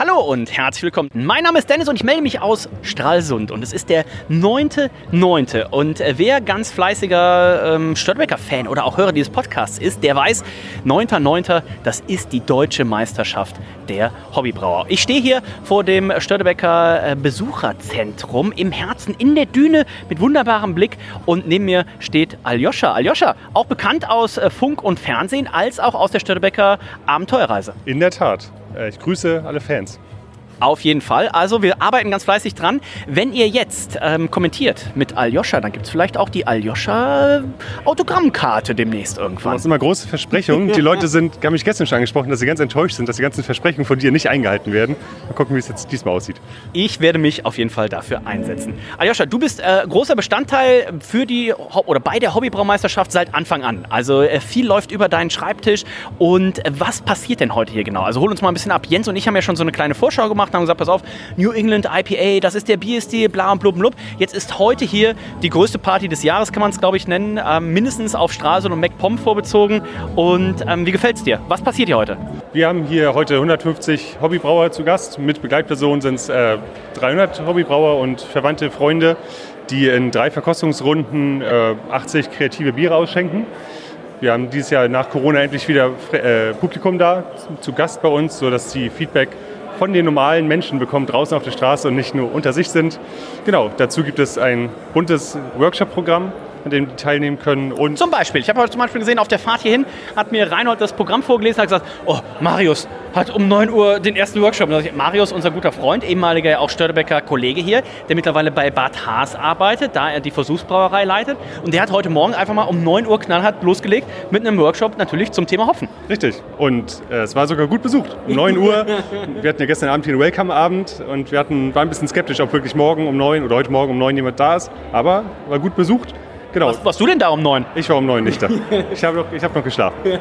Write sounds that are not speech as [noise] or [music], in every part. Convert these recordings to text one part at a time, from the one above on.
Hallo und herzlich willkommen. Mein Name ist Dennis und ich melde mich aus Stralsund und es ist der 9.9. Und äh, wer ganz fleißiger ähm, Störtebecker-Fan oder auch Hörer dieses Podcasts ist, der weiß, 9.9. das ist die deutsche Meisterschaft der Hobbybrauer. Ich stehe hier vor dem Störtebecker äh, Besucherzentrum im Herzen in der Düne mit wunderbarem Blick und neben mir steht Aljoscha. Aljoscha, auch bekannt aus äh, Funk und Fernsehen als auch aus der Störtebecker Abenteuerreise. In der Tat. Äh, Ich grüße alle Fans. Auf jeden Fall. Also wir arbeiten ganz fleißig dran. Wenn ihr jetzt ähm, kommentiert mit Aljoscha, dann gibt es vielleicht auch die Aljoscha Autogrammkarte demnächst irgendwann. Das sind immer große Versprechungen. Die Leute [laughs] sind, haben mich gestern schon angesprochen, dass sie ganz enttäuscht sind, dass die ganzen Versprechungen von dir nicht eingehalten werden. Mal gucken, wie es jetzt diesmal aussieht. Ich werde mich auf jeden Fall dafür einsetzen. Aljoscha, du bist äh, großer Bestandteil für die oder bei der Hobbybraumeisterschaft seit Anfang an. Also äh, viel läuft über deinen Schreibtisch. Und äh, was passiert denn heute hier genau? Also hol uns mal ein bisschen ab. Jens und ich haben ja schon so eine kleine Vorschau gemacht, haben gesagt, pass auf, New England IPA, das ist der Bierstil, bla und blub und blub. Jetzt ist heute hier die größte Party des Jahres, kann man es glaube ich nennen, ähm, mindestens auf Stralsund und MacPom vorbezogen. Und ähm, wie gefällt's dir? Was passiert hier heute? Wir haben hier heute 150 Hobbybrauer zu Gast. Mit Begleitpersonen sind es äh, 300 Hobbybrauer und verwandte Freunde, die in drei Verkostungsrunden äh, 80 kreative Biere ausschenken. Wir haben dieses Jahr nach Corona endlich wieder äh, Publikum da, zu Gast bei uns, sodass die Feedback von den normalen Menschen bekommen draußen auf der Straße und nicht nur unter sich sind. Genau, dazu gibt es ein buntes Workshop-Programm, an dem die teilnehmen können. Und Zum Beispiel, ich habe heute zum Beispiel gesehen, auf der Fahrt hierhin hat mir Reinhold das Programm vorgelesen und hat gesagt, oh, Marius hat um 9 Uhr den ersten Workshop. Ich, Marius, unser guter Freund, ehemaliger auch Störtebecker Kollege hier, der mittlerweile bei Bad Haas arbeitet, da er die Versuchsbrauerei leitet. Und der hat heute Morgen einfach mal um 9 Uhr knallhart losgelegt mit einem Workshop natürlich zum Thema Hopfen. Richtig. Und äh, es war sogar gut besucht. Um 9 Uhr. [laughs] Wir hatten ja gestern Abend hier einen Welcome-Abend und wir hatten, waren ein bisschen skeptisch, ob wirklich morgen um 9 oder heute Morgen um 9 jemand da ist. Aber war gut besucht. Genau. Was, warst du denn da um 9? Ich war um 9 nicht da. Ich habe noch, ich hab noch geschlafen. [laughs]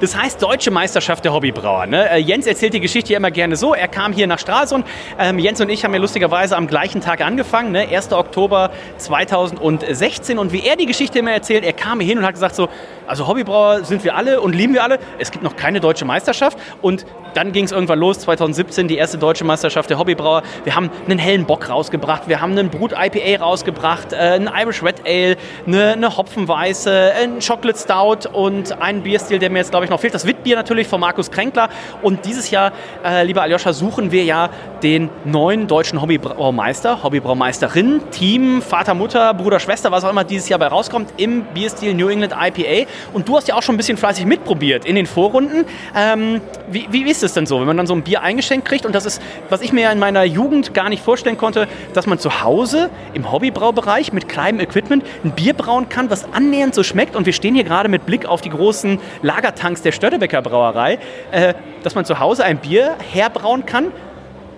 Das heißt Deutsche Meisterschaft der Hobbybrauer. Ne? Äh, Jens erzählt die Geschichte ja immer gerne so. Er kam hier nach Stralsund. Ähm, Jens und ich haben ja lustigerweise am gleichen Tag angefangen, ne? 1. Oktober 2016. Und wie er die Geschichte immer erzählt, er kam hier hin und hat gesagt so, also Hobbybrauer sind wir alle und lieben wir alle. Es gibt noch keine deutsche Meisterschaft. Und dann ging es irgendwann los, 2017, die erste deutsche Meisterschaft der Hobbybrauer. Wir haben einen hellen Bock rausgebracht, wir haben einen Brut IPA rausgebracht, äh, einen Irish Red Ale, eine, eine Hopfenweiße, ein Chocolate Stout und einen Bierstil, der mir jetzt glaube ich noch fehlt. Das Witbier natürlich von Markus Kränkler. Und dieses Jahr, äh, lieber Aljoscha, suchen wir ja den neuen deutschen Hobbybraumeister, Hobbybraumeisterin, Team, Vater, Mutter, Bruder, Schwester, was auch immer dieses Jahr bei rauskommt, im Bierstil New England IPA. Und du hast ja auch schon ein bisschen fleißig mitprobiert in den Vorrunden. Ähm, wie, wie ist es denn so, wenn man dann so ein Bier eingeschenkt kriegt? Und das ist, was ich mir in meiner Jugend gar nicht vorstellen konnte, dass man zu Hause im Hobbybraubereich mit kleinem Equipment ein Bier brauen kann, was annähernd so schmeckt. Und wir stehen hier gerade mit Blick auf die großen Lagertanks der Störtebecker Brauerei, äh, dass man zu Hause ein Bier herbrauen kann,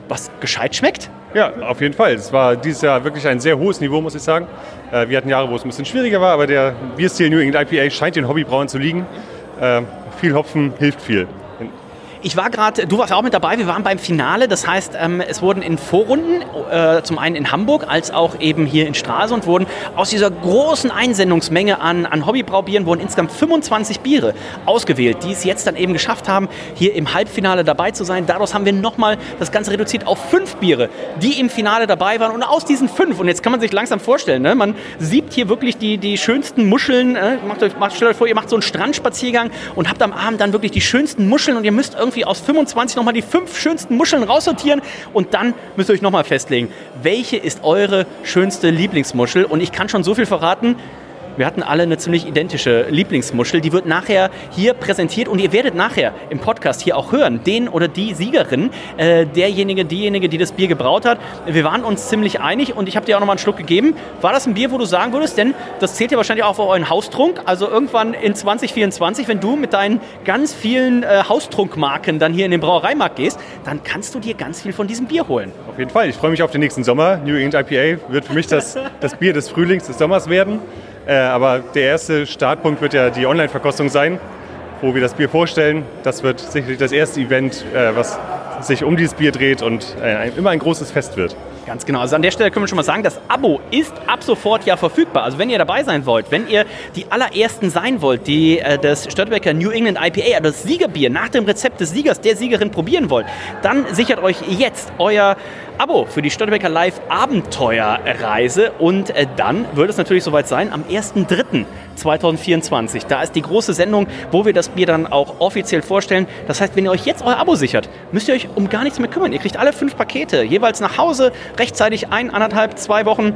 was gescheit schmeckt. Ja, auf jeden Fall. Es war dieses Jahr wirklich ein sehr hohes Niveau, muss ich sagen. Äh, Wir hatten Jahre, wo es ein bisschen schwieriger war, aber der Bierstil New England IPA scheint den Hobbybrauern zu liegen. Äh, Viel Hopfen hilft viel. Ich war gerade, du warst auch mit dabei, wir waren beim Finale. Das heißt, ähm, es wurden in Vorrunden, äh, zum einen in Hamburg als auch eben hier in Stralsund, wurden aus dieser großen Einsendungsmenge an, an Hobbybraubieren wurden insgesamt 25 Biere ausgewählt, die es jetzt dann eben geschafft haben, hier im Halbfinale dabei zu sein. Daraus haben wir nochmal das Ganze reduziert auf fünf Biere, die im Finale dabei waren. Und aus diesen fünf, und jetzt kann man sich langsam vorstellen, ne, man sieht hier wirklich die, die schönsten Muscheln. Äh, macht euch, macht, stellt euch vor, ihr macht so einen Strandspaziergang und habt am Abend dann wirklich die schönsten Muscheln und ihr müsst irgendwie aus 25 nochmal die fünf schönsten Muscheln raussortieren und dann müsst ihr euch nochmal festlegen, welche ist eure schönste Lieblingsmuschel. Und ich kann schon so viel verraten, wir hatten alle eine ziemlich identische Lieblingsmuschel. Die wird nachher hier präsentiert und ihr werdet nachher im Podcast hier auch hören, den oder die Siegerin, äh, derjenige, diejenige, die das Bier gebraut hat. Wir waren uns ziemlich einig und ich habe dir auch nochmal einen Schluck gegeben. War das ein Bier, wo du sagen würdest, denn das zählt ja wahrscheinlich auch auf euren Haustrunk, also irgendwann in 2024, wenn du mit deinen ganz vielen äh, Haustrunkmarken dann hier in den Brauereimarkt gehst, dann kannst du dir ganz viel von diesem Bier holen. Auf jeden Fall. Ich freue mich auf den nächsten Sommer. New England IPA wird für mich das, das Bier des Frühlings, des Sommers werden. Äh, aber der erste Startpunkt wird ja die Online-Verkostung sein, wo wir das Bier vorstellen. Das wird sicherlich das erste Event, äh, was sich um dieses Bier dreht und äh, immer ein großes Fest wird. Ganz genau. Also an der Stelle können wir schon mal sagen, das Abo ist ab sofort ja verfügbar. Also wenn ihr dabei sein wollt, wenn ihr die allerersten sein wollt, die äh, das Störtebecker New England IPA, also das Siegerbier nach dem Rezept des Siegers, der Siegerin probieren wollt, dann sichert euch jetzt euer Abo für die Störtebecker Live Abenteuerreise und äh, dann wird es natürlich soweit sein am 1.3.2024. Da ist die große Sendung, wo wir das Bier dann auch offiziell vorstellen. Das heißt, wenn ihr euch jetzt euer Abo sichert, müsst ihr euch um gar nichts mehr kümmern. Ihr kriegt alle fünf Pakete jeweils nach Hause, rechtzeitig ein, anderthalb, zwei Wochen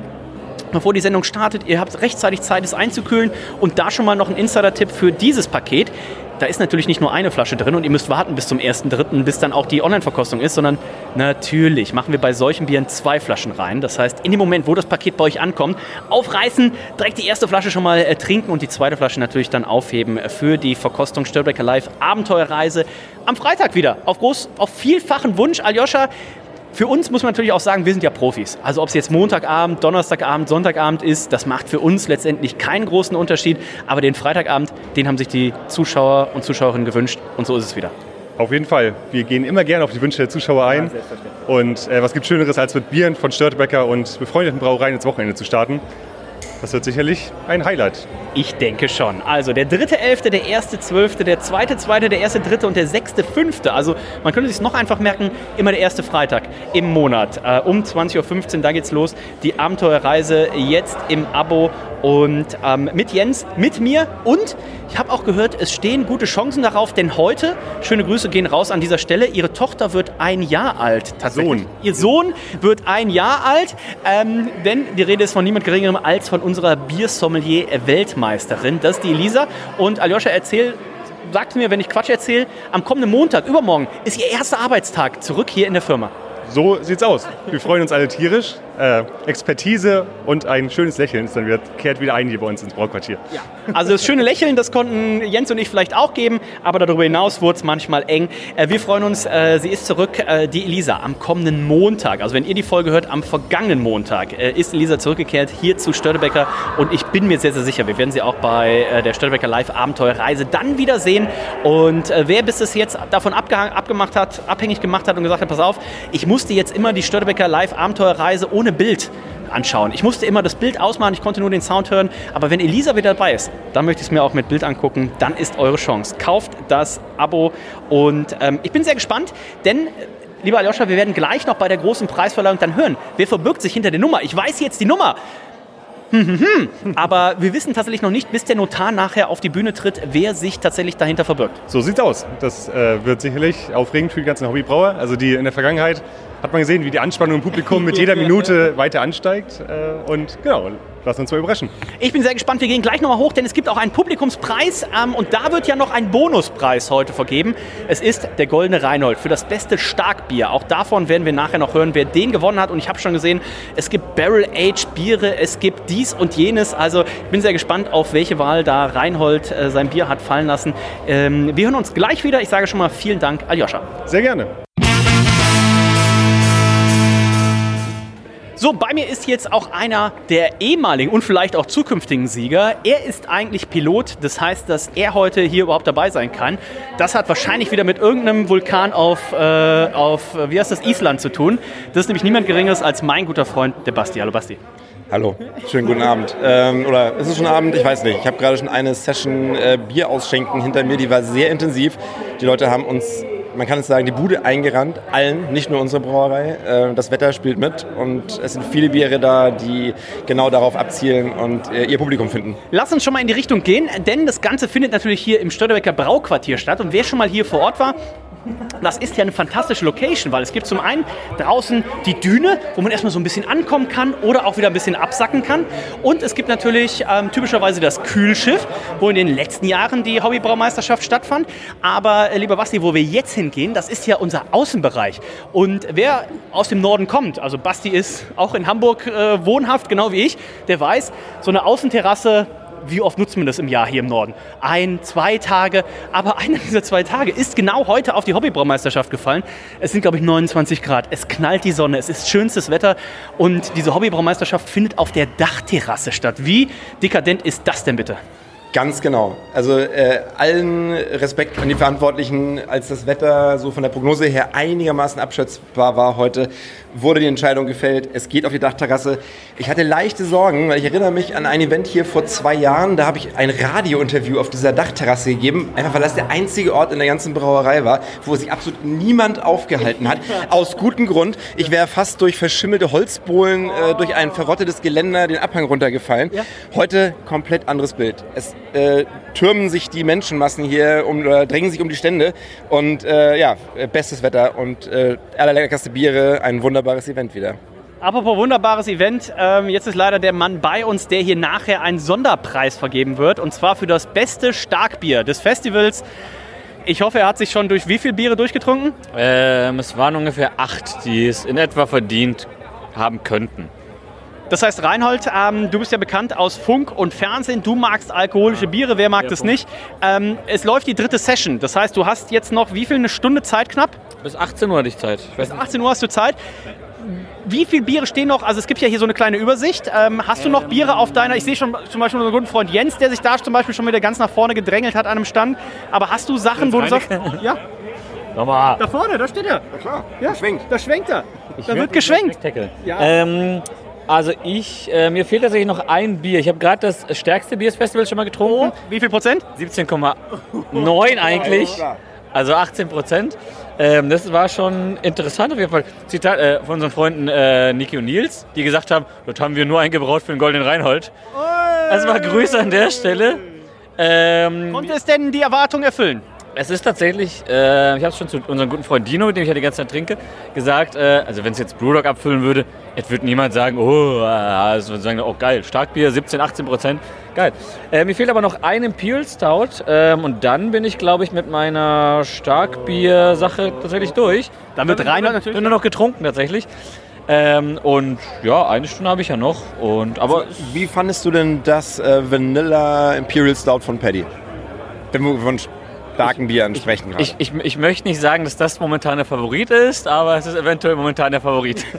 bevor die Sendung startet. Ihr habt rechtzeitig Zeit, es einzukühlen. Und da schon mal noch ein Insider-Tipp für dieses Paket. Da ist natürlich nicht nur eine Flasche drin und ihr müsst warten bis zum 1.3., bis dann auch die Online-Verkostung ist, sondern natürlich machen wir bei solchen Bieren zwei Flaschen rein. Das heißt, in dem Moment, wo das Paket bei euch ankommt, aufreißen, direkt die erste Flasche schon mal äh, trinken und die zweite Flasche natürlich dann aufheben für die Verkostung Störbecker Live Abenteuerreise am Freitag wieder. Auf, groß, auf vielfachen Wunsch. Aljoscha, für uns muss man natürlich auch sagen, wir sind ja Profis. Also ob es jetzt Montagabend, Donnerstagabend, Sonntagabend ist, das macht für uns letztendlich keinen großen Unterschied. Aber den Freitagabend, den haben sich die Zuschauer und Zuschauerinnen gewünscht und so ist es wieder. Auf jeden Fall. Wir gehen immer gerne auf die Wünsche der Zuschauer ein. Ja, und äh, was gibt Schöneres, als mit Bieren von Störtebecker und befreundeten Brauereien ins Wochenende zu starten? Das wird sicherlich ein Highlight. Ich denke schon. Also der dritte Elfte, der erste Zwölfte, der zweite Zweite, der erste Dritte und der sechste Fünfte. Also man könnte sich noch einfach merken, immer der erste Freitag im Monat. Äh, um 20.15 Uhr, da geht's los. Die Abenteuerreise jetzt im Abo und ähm, mit Jens, mit mir und ich habe auch gehört, es stehen gute Chancen darauf, denn heute, schöne Grüße gehen raus an dieser Stelle, ihre Tochter wird ein Jahr alt. Sohn. Ihr Sohn wird ein Jahr alt, ähm, denn die Rede ist von niemand Geringerem als von unserer Biersommelier-Weltmeisterin. Das ist die Elisa. Und Aljoscha, erzähl sagt mir, wenn ich Quatsch erzähle, am kommenden Montag, übermorgen, ist Ihr erster Arbeitstag zurück hier in der Firma. So sieht's aus. Wir freuen uns alle tierisch. Äh, Expertise und ein schönes Lächeln ist dann wieder, kehrt wieder ein hier bei uns ins Brauquartier. Ja. Also das schöne Lächeln, das konnten Jens und ich vielleicht auch geben, aber darüber hinaus wurde es manchmal eng. Äh, wir freuen uns, äh, sie ist zurück, äh, die Elisa, am kommenden Montag. Also wenn ihr die Folge hört, am vergangenen Montag äh, ist Elisa zurückgekehrt hier zu Störtebecker und ich bin mir sehr, sehr sicher, wir werden sie auch bei äh, der Störtebecker Live Abenteuerreise dann wieder sehen. Und wer bis es jetzt davon abgemacht hat, abhängig gemacht hat und gesagt hat, pass auf, ich musste jetzt immer die Störtebecker Live Abenteuerreise ohne ohne Bild anschauen. Ich musste immer das Bild ausmachen, ich konnte nur den Sound hören. Aber wenn Elisa wieder dabei ist, dann möchte ich es mir auch mit Bild angucken. Dann ist eure Chance. Kauft das Abo und ähm, ich bin sehr gespannt, denn Lieber Aljoscha, wir werden gleich noch bei der großen Preisverleihung dann hören. Wer verbirgt sich hinter der Nummer? Ich weiß jetzt die Nummer. Hm, hm, hm. Aber wir wissen tatsächlich noch nicht, bis der Notar nachher auf die Bühne tritt, wer sich tatsächlich dahinter verbirgt. So sieht's aus. Das äh, wird sicherlich aufregend für die ganzen Hobbybrauer. Also die in der Vergangenheit hat man gesehen, wie die Anspannung im Publikum mit jeder [laughs] Minute weiter ansteigt. Äh, und genau, lassen uns mal überraschen. Ich bin sehr gespannt. Wir gehen gleich nochmal hoch, denn es gibt auch einen Publikumspreis ähm, und da wird ja noch ein Bonuspreis heute vergeben. Es ist der Goldene Reinhold für das beste Starkbier. Auch davon werden wir nachher noch hören, wer den gewonnen hat. Und ich habe schon gesehen, es gibt Barrel-Aged-Biere, es gibt dies und jenes. Also ich bin sehr gespannt, auf welche Wahl da Reinhold äh, sein Bier hat fallen lassen. Ähm, wir hören uns gleich wieder. Ich sage schon mal vielen Dank, Aljoscha. Sehr gerne. So, bei mir ist jetzt auch einer der ehemaligen und vielleicht auch zukünftigen Sieger. Er ist eigentlich Pilot, das heißt, dass er heute hier überhaupt dabei sein kann. Das hat wahrscheinlich wieder mit irgendeinem Vulkan auf, äh, auf wie heißt das, Island zu tun. Das ist nämlich niemand Geringeres als mein guter Freund, der Basti. Hallo Basti. Hallo, schönen guten Abend. Ähm, oder ist es schon Abend? Ich weiß nicht. Ich habe gerade schon eine Session äh, Bier ausschenken hinter mir, die war sehr intensiv. Die Leute haben uns man kann es sagen, die Bude eingerannt, allen, nicht nur unsere Brauerei. Äh, das Wetter spielt mit und es sind viele Biere da, die genau darauf abzielen und äh, ihr Publikum finden. Lass uns schon mal in die Richtung gehen, denn das Ganze findet natürlich hier im Störtebecker Brauquartier statt. Und wer schon mal hier vor Ort war, das ist ja eine fantastische Location, weil es gibt zum einen draußen die Düne, wo man erstmal so ein bisschen ankommen kann oder auch wieder ein bisschen absacken kann. Und es gibt natürlich ähm, typischerweise das Kühlschiff, wo in den letzten Jahren die Hobbybraumeisterschaft stattfand. Aber äh, lieber Basti, wo wir jetzt hingehen, das ist ja unser Außenbereich. Und wer aus dem Norden kommt, also Basti ist auch in Hamburg äh, wohnhaft, genau wie ich, der weiß, so eine Außenterrasse wie oft nutzt man das im Jahr hier im Norden? Ein, zwei Tage. Aber [laughs] einer dieser zwei Tage ist genau heute auf die Hobbybraumeisterschaft gefallen. Es sind, glaube ich, 29 Grad. Es knallt die Sonne. Es ist schönstes Wetter. Und diese Hobbybraumeisterschaft findet auf der Dachterrasse statt. Wie dekadent ist das denn bitte? Ganz genau. Also äh, allen Respekt an die Verantwortlichen, als das Wetter so von der Prognose her einigermaßen abschätzbar war heute, wurde die Entscheidung gefällt, es geht auf die Dachterrasse. Ich hatte leichte Sorgen, weil ich erinnere mich an ein Event hier vor zwei Jahren, da habe ich ein Radiointerview auf dieser Dachterrasse gegeben, einfach weil das der einzige Ort in der ganzen Brauerei war, wo sich absolut niemand aufgehalten hat. [laughs] Aus gutem Grund. Ich wäre fast durch verschimmelte Holzbohlen, äh, durch ein verrottetes Geländer den Abhang runtergefallen. Heute komplett anderes Bild. Es äh, türmen sich die Menschenmassen hier um, oder drängen sich um die Stände und äh, ja, bestes Wetter und äh, allerleckerste Biere, ein wunderbares Event wieder. Apropos wunderbares Event, ähm, jetzt ist leider der Mann bei uns, der hier nachher einen Sonderpreis vergeben wird und zwar für das beste Starkbier des Festivals. Ich hoffe, er hat sich schon durch wie viele Biere durchgetrunken? Ähm, es waren ungefähr acht, die es in etwa verdient haben könnten. Das heißt, Reinhold, ähm, du bist ja bekannt aus Funk und Fernsehen. Du magst alkoholische Biere, wer mag das nicht? Ähm, es läuft die dritte Session. Das heißt, du hast jetzt noch wie viel? Eine Stunde Zeit knapp? Bis 18 Uhr hatte ich Zeit. Ich Bis 18 Uhr hast du Zeit. Wie viele Biere stehen noch? Also es gibt ja hier so eine kleine Übersicht. Ähm, hast du noch Biere auf deiner? Ich sehe schon zum Beispiel unseren guten Freund Jens, der sich da zum Beispiel schon wieder ganz nach vorne gedrängelt hat an einem Stand. Aber hast du Sachen, wo du sagst, [laughs] ja, Nochmal. da vorne, da steht er. Ja klar, Ja, schwingt. da schwenkt er. Da wird geschwenkt. Ja. Ähm, also ich, äh, mir fehlt tatsächlich noch ein Bier. Ich habe gerade das stärkste Bier des Festivals schon mal getrunken. Wie viel Prozent? 17,9 eigentlich. Also 18 Prozent. Ähm, das war schon interessant auf jeden Fall. Zitat äh, von unseren Freunden äh, Niki und Nils, die gesagt haben, dort haben wir nur eingebraut für den Goldenen Reinhold. Also mal Grüße an der Stelle. Ähm, Konnte es denn die Erwartung erfüllen? Es ist tatsächlich, äh, ich habe es schon zu unserem guten Freund Dino, mit dem ich ja die ganze Zeit trinke, gesagt, äh, also wenn es jetzt Brewdog abfüllen würde, jetzt würde niemand sagen, oh, äh, also würde sagen, oh geil, Starkbier, 17, 18 Prozent, geil. Äh, mir fehlt aber noch ein Imperial Stout ähm, und dann bin ich, glaube ich, mit meiner Starkbier-Sache tatsächlich durch. Dann wird Reinhold natürlich- Bin nur noch getrunken tatsächlich. Ähm, und ja, eine Stunde habe ich ja noch. Und, aber Wie fandest du denn das äh, Vanilla Imperial Stout von Paddy? Wenn wir von starken Bieren sprechen gerade. ich, ich, ich möchte nicht sagen, dass das momentan der Favorit ist, aber es ist eventuell momentan der Favorit. [laughs]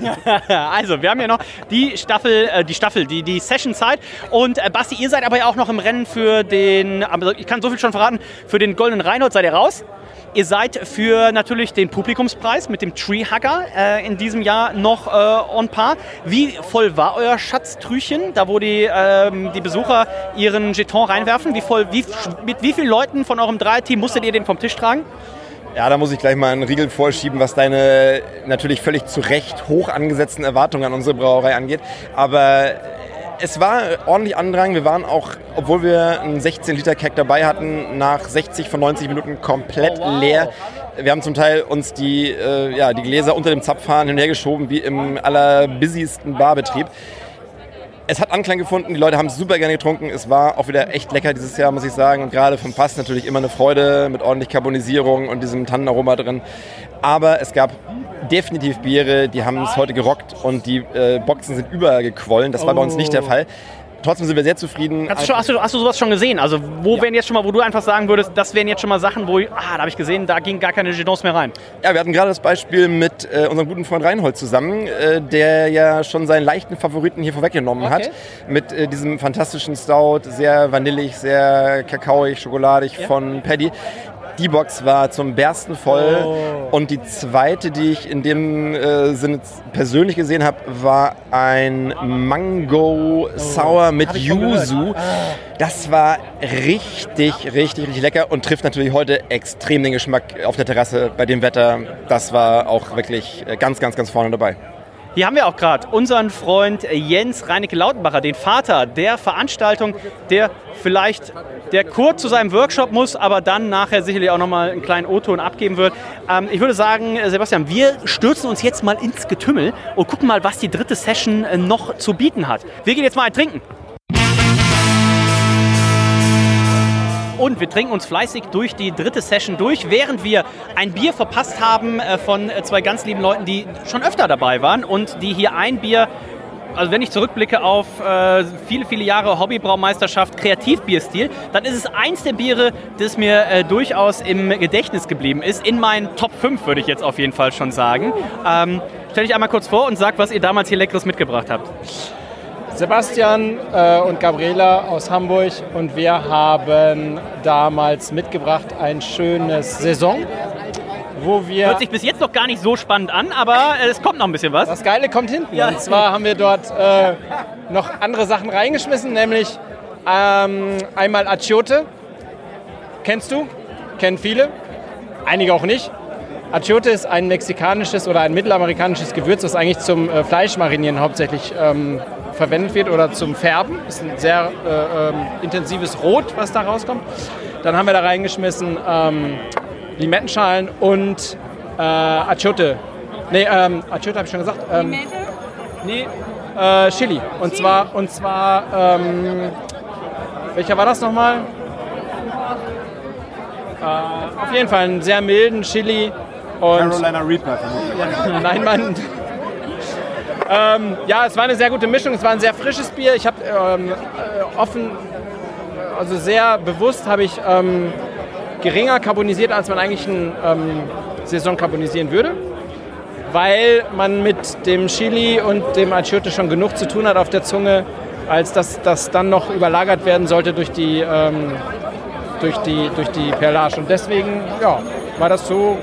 Also, wir haben ja noch die Staffel, äh, die Staffel, die, die Session-Zeit. Und äh, Basti, ihr seid aber ja auch noch im Rennen für den, aber ich kann so viel schon verraten, für den Goldenen Reinhold seid ihr raus. Ihr seid für natürlich den Publikumspreis mit dem Treehugger äh, in diesem Jahr noch äh, on par. Wie voll war euer Schatztrüchen, da wo die, ähm, die Besucher ihren Jeton reinwerfen? Wie voll, wie, mit wie vielen Leuten von eurem Dreierteam musstet ihr den vom Tisch tragen? Ja, da muss ich gleich mal einen Riegel vorschieben, was deine natürlich völlig zu Recht hoch angesetzten Erwartungen an unsere Brauerei angeht. Aber es war ordentlich Andrang. Wir waren auch, obwohl wir einen 16-Liter-Keg dabei hatten, nach 60 von 90 Minuten komplett Oh, leer. Wir haben zum Teil uns die, äh, ja, die Gläser unter dem Zapfhahn hin und her geschoben, wie im allerbusysten Barbetrieb. Es hat Anklang gefunden, die Leute haben es super gerne getrunken. Es war auch wieder echt lecker dieses Jahr, muss ich sagen. Und gerade vom Fass natürlich immer eine Freude mit ordentlich Carbonisierung und diesem Tannenaroma drin. Aber es gab definitiv Biere, die haben es heute gerockt und die äh, Boxen sind übergequollen. Das war bei uns nicht der Fall. Trotzdem sind wir sehr zufrieden. Hast du, schon, hast, du, hast du sowas schon gesehen? Also wo wären jetzt schon mal, wo du einfach sagen würdest, das wären jetzt schon mal Sachen, wo, ich- ah, da habe ich gesehen, da gingen gar keine Jetons mehr rein. Ja, wir hatten gerade das Beispiel mit äh, unserem guten Freund Reinhold zusammen, äh, der ja schon seinen leichten Favoriten hier vorweggenommen Okay. hat. Mit äh, diesem fantastischen Stout, sehr vanillig, sehr kakaoig, schokoladig von Paddy. Die Box war zum Bersten voll. Oh. Und die zweite, die ich in dem äh, Sinne persönlich gesehen habe, war ein Mango Sour mit Oh. Ich schon gehört. Yuzu. Das war richtig, richtig, richtig lecker und trifft natürlich heute extrem den Geschmack auf der Terrasse bei dem Wetter. Das war auch wirklich äh, ganz, ganz, ganz vorne dabei. Hier haben wir auch gerade unseren Freund Jens Reinecke Lautenbacher, den Vater der Veranstaltung, der vielleicht der kurz zu seinem Workshop muss, aber dann nachher sicherlich auch nochmal einen kleinen O-Ton abgeben wird. Ähm, ich würde sagen, Sebastian, wir stürzen uns jetzt mal ins Getümmel und gucken mal, was die dritte Session äh, noch zu bieten hat. Wir gehen jetzt mal ein Trinken. Und wir trinken uns fleißig durch die dritte Session durch, während wir ein Bier verpasst haben äh, von äh, zwei ganz lieben Leuten, die schon öfter dabei waren und die hier ein Bier, also wenn ich zurückblicke auf äh, viele, viele Jahre Hobbybraumeisterschaft, Kreativbierstil, dann ist es eins der Biere, das mir äh, durchaus im Gedächtnis geblieben ist. In meinen Top 5 würde ich jetzt auf jeden Fall schon sagen. Ähm, stell dich einmal kurz vor und sag, was ihr damals hier Leckeres mitgebracht habt. Sebastian äh, und Gabriela aus Hamburg und wir haben damals mitgebracht ein schönes Saison, wo wir... Hört sich bis jetzt noch gar nicht so spannend an, aber äh, es kommt noch ein bisschen was. Das Geile kommt hinten. Ja. Und zwar haben wir dort äh, noch andere Sachen reingeschmissen, nämlich ähm, einmal Achiote. Kennst du? Kennen viele. Einige auch nicht. Achiote ist ein mexikanisches oder ein mittelamerikanisches Gewürz, das eigentlich zum äh, Fleischmarinieren hauptsächlich ähm, verwendet wird oder zum Färben. Ist ein sehr äh, ähm, intensives Rot, was da rauskommt. Dann haben wir da reingeschmissen ähm, Limettenschalen und äh, Achiote. Nee, ähm, Achiote habe ich schon gesagt. Ähm, nee, äh, Chili. Und zwar, und zwar ähm, welcher war das nochmal? Äh, auf jeden Fall einen sehr milden Chili. Und Carolina Reaper ja, [laughs] nein, Mann. Ähm, ja, es war eine sehr gute Mischung. Es war ein sehr frisches Bier. Ich habe ähm, äh, offen, also sehr bewusst habe ich ähm, geringer carbonisiert, als man eigentlich ein ähm, Saison carbonisieren würde. Weil man mit dem Chili und dem Achiote schon genug zu tun hat auf der Zunge, als dass das dann noch überlagert werden sollte durch die, ähm, durch die, durch die Perlage. Und deswegen ja, war das so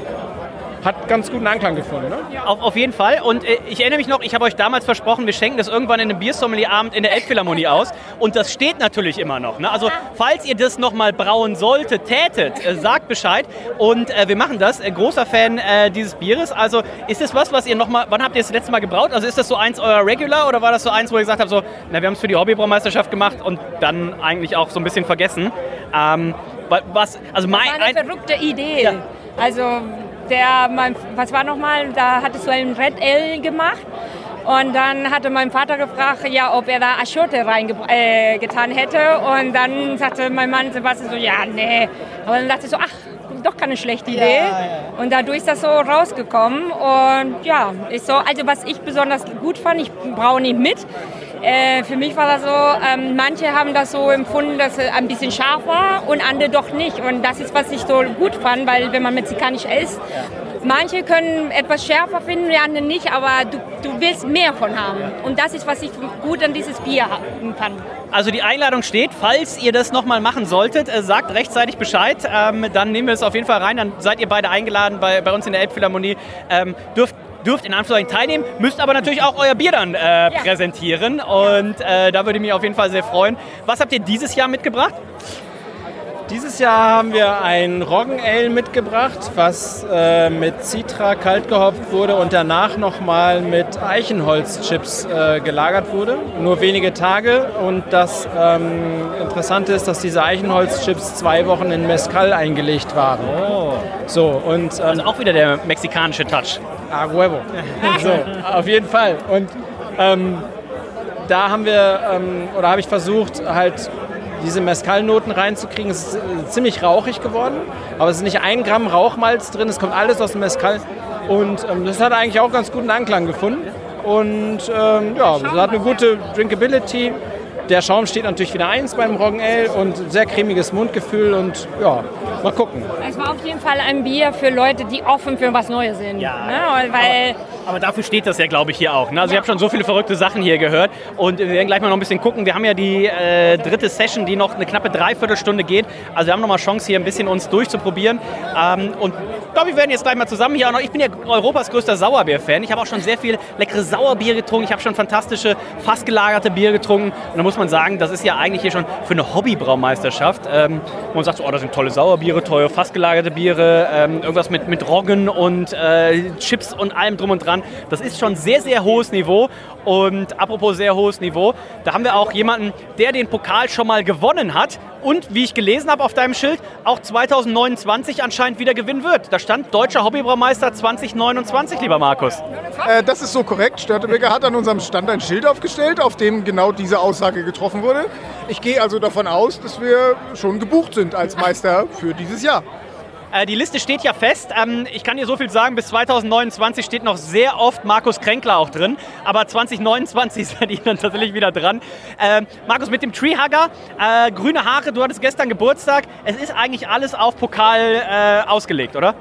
hat ganz guten Anklang gefunden. Ne? Auf, auf jeden Fall. Und äh, ich erinnere mich noch, ich habe euch damals versprochen, wir schenken das irgendwann in einem Biersommelierabend in der Elbphilharmonie aus. Und das steht natürlich immer noch. Ne? Also, falls ihr das nochmal brauen solltet, tätet, äh, sagt Bescheid. Und äh, wir machen das. Äh, großer Fan äh, dieses Bieres. Also, ist das was, was ihr nochmal, wann habt ihr das letzte Mal gebraut? Also, ist das so eins euer Regular oder war das so eins, wo ihr gesagt habt, so, na, wir haben es für die Hobbybraumeisterschaft gemacht und dann eigentlich auch so ein bisschen vergessen? Ähm, wa- was, also mein, war eine ein, verrückte Idee. Also der, mein, was war nochmal, da hattest du ein Red Ale gemacht und dann hatte mein Vater gefragt, ja, ob er da Aschote reingetan äh, hätte und dann sagte mein Mann Sebastian so, ja, nee. Aber dann dachte ich so, ach, doch keine schlechte Idee. Und dadurch ist das so rausgekommen und ja, ist so, also was ich besonders gut fand, ich brauche nicht mit. Äh, für mich war das so, ähm, manche haben das so empfunden, dass es ein bisschen scharf war und andere doch nicht. Und das ist, was ich so gut fand, weil wenn man mexikanisch isst, manche können etwas schärfer finden, die anderen nicht, aber du, du willst mehr von haben. Und das ist, was ich gut an dieses Bier fand. Also die Einladung steht, falls ihr das nochmal machen solltet, äh, sagt rechtzeitig Bescheid, ähm, dann nehmen wir es auf jeden Fall rein, dann seid ihr beide eingeladen bei, bei uns in der Elbphilharmonie, ähm, dürft dürft in Anführungszeichen teilnehmen, müsst aber natürlich auch euer Bier dann äh, präsentieren und äh, da würde ich mich auf jeden Fall sehr freuen. Was habt ihr dieses Jahr mitgebracht? Dieses Jahr haben wir ein Roggen Ale mitgebracht, was äh, mit Citra kalt gehopft wurde und danach nochmal mit Eichenholzchips äh, gelagert wurde. Nur wenige Tage. Und das ähm, Interessante ist, dass diese Eichenholzchips zwei Wochen in Mezcal eingelegt waren. So, und, ähm, also auch wieder der mexikanische Touch. Ah, huevo. so, auf jeden Fall. Und ähm, da haben wir, ähm, oder habe ich versucht, halt diese Mescalnoten reinzukriegen. Es ist äh, ziemlich rauchig geworden, aber es ist nicht ein Gramm Rauchmalz drin, es kommt alles aus dem Mescal. Und ähm, das hat eigentlich auch ganz guten Anklang gefunden. Und ähm, ja, es hat eine gute Drinkability. Der Schaum steht natürlich wieder eins beim Roggen Ale und sehr cremiges Mundgefühl und ja, mal gucken. Es war auf jeden Fall ein Bier für Leute, die offen für was Neues sind. Ne? Weil Aber dafür steht das ja, glaube ich, hier auch. Ne? Also ich habe schon so viele verrückte Sachen hier gehört und wir werden gleich mal noch ein bisschen gucken. Wir haben ja die äh, dritte Session, die noch eine knappe Dreiviertelstunde geht. Also wir haben noch mal Chance, hier ein bisschen uns durchzuprobieren. Ähm, und ich glaube, wir werden jetzt gleich mal zusammen hier auch noch. Ich bin ja Europas größter Sauerbier-Fan. Ich habe auch schon sehr viel leckere Sauerbier getrunken. Ich habe schon fantastische, fast gelagerte Bier getrunken. Und da muss man sagen, das ist ja eigentlich hier schon für eine Hobbybraumeisterschaft. Ähm, man sagt so, oh, das sind tolle Sauerbiere, teure, fast gelagerte Biere, ähm, irgendwas mit, mit Roggen und äh, Chips und allem drum und dran. Das ist schon sehr, sehr hohes Niveau. Und apropos sehr hohes Niveau, da haben wir auch jemanden, der den Pokal schon mal gewonnen hat und, wie ich gelesen habe auf deinem Schild, auch 2029 anscheinend wieder gewinnen wird. Da stand Deutscher Hobbybraumeister 2029, lieber Markus. Äh, das ist so korrekt. Störtebeker hat an unserem Stand ein Schild aufgestellt, auf dem genau diese Aussage getroffen wurde. Ich gehe also davon aus, dass wir schon gebucht sind als Meister für dieses Jahr. Äh, die Liste steht ja fest. Ähm, ich kann dir so viel sagen, bis 2029 steht noch sehr oft Markus Kränkler auch drin. Aber 2029 seid ihr dann tatsächlich wieder dran. Ähm, Markus, mit dem Treehugger, äh, grüne Haare, du hattest gestern Geburtstag. Es ist eigentlich alles auf Pokal äh, ausgelegt, oder?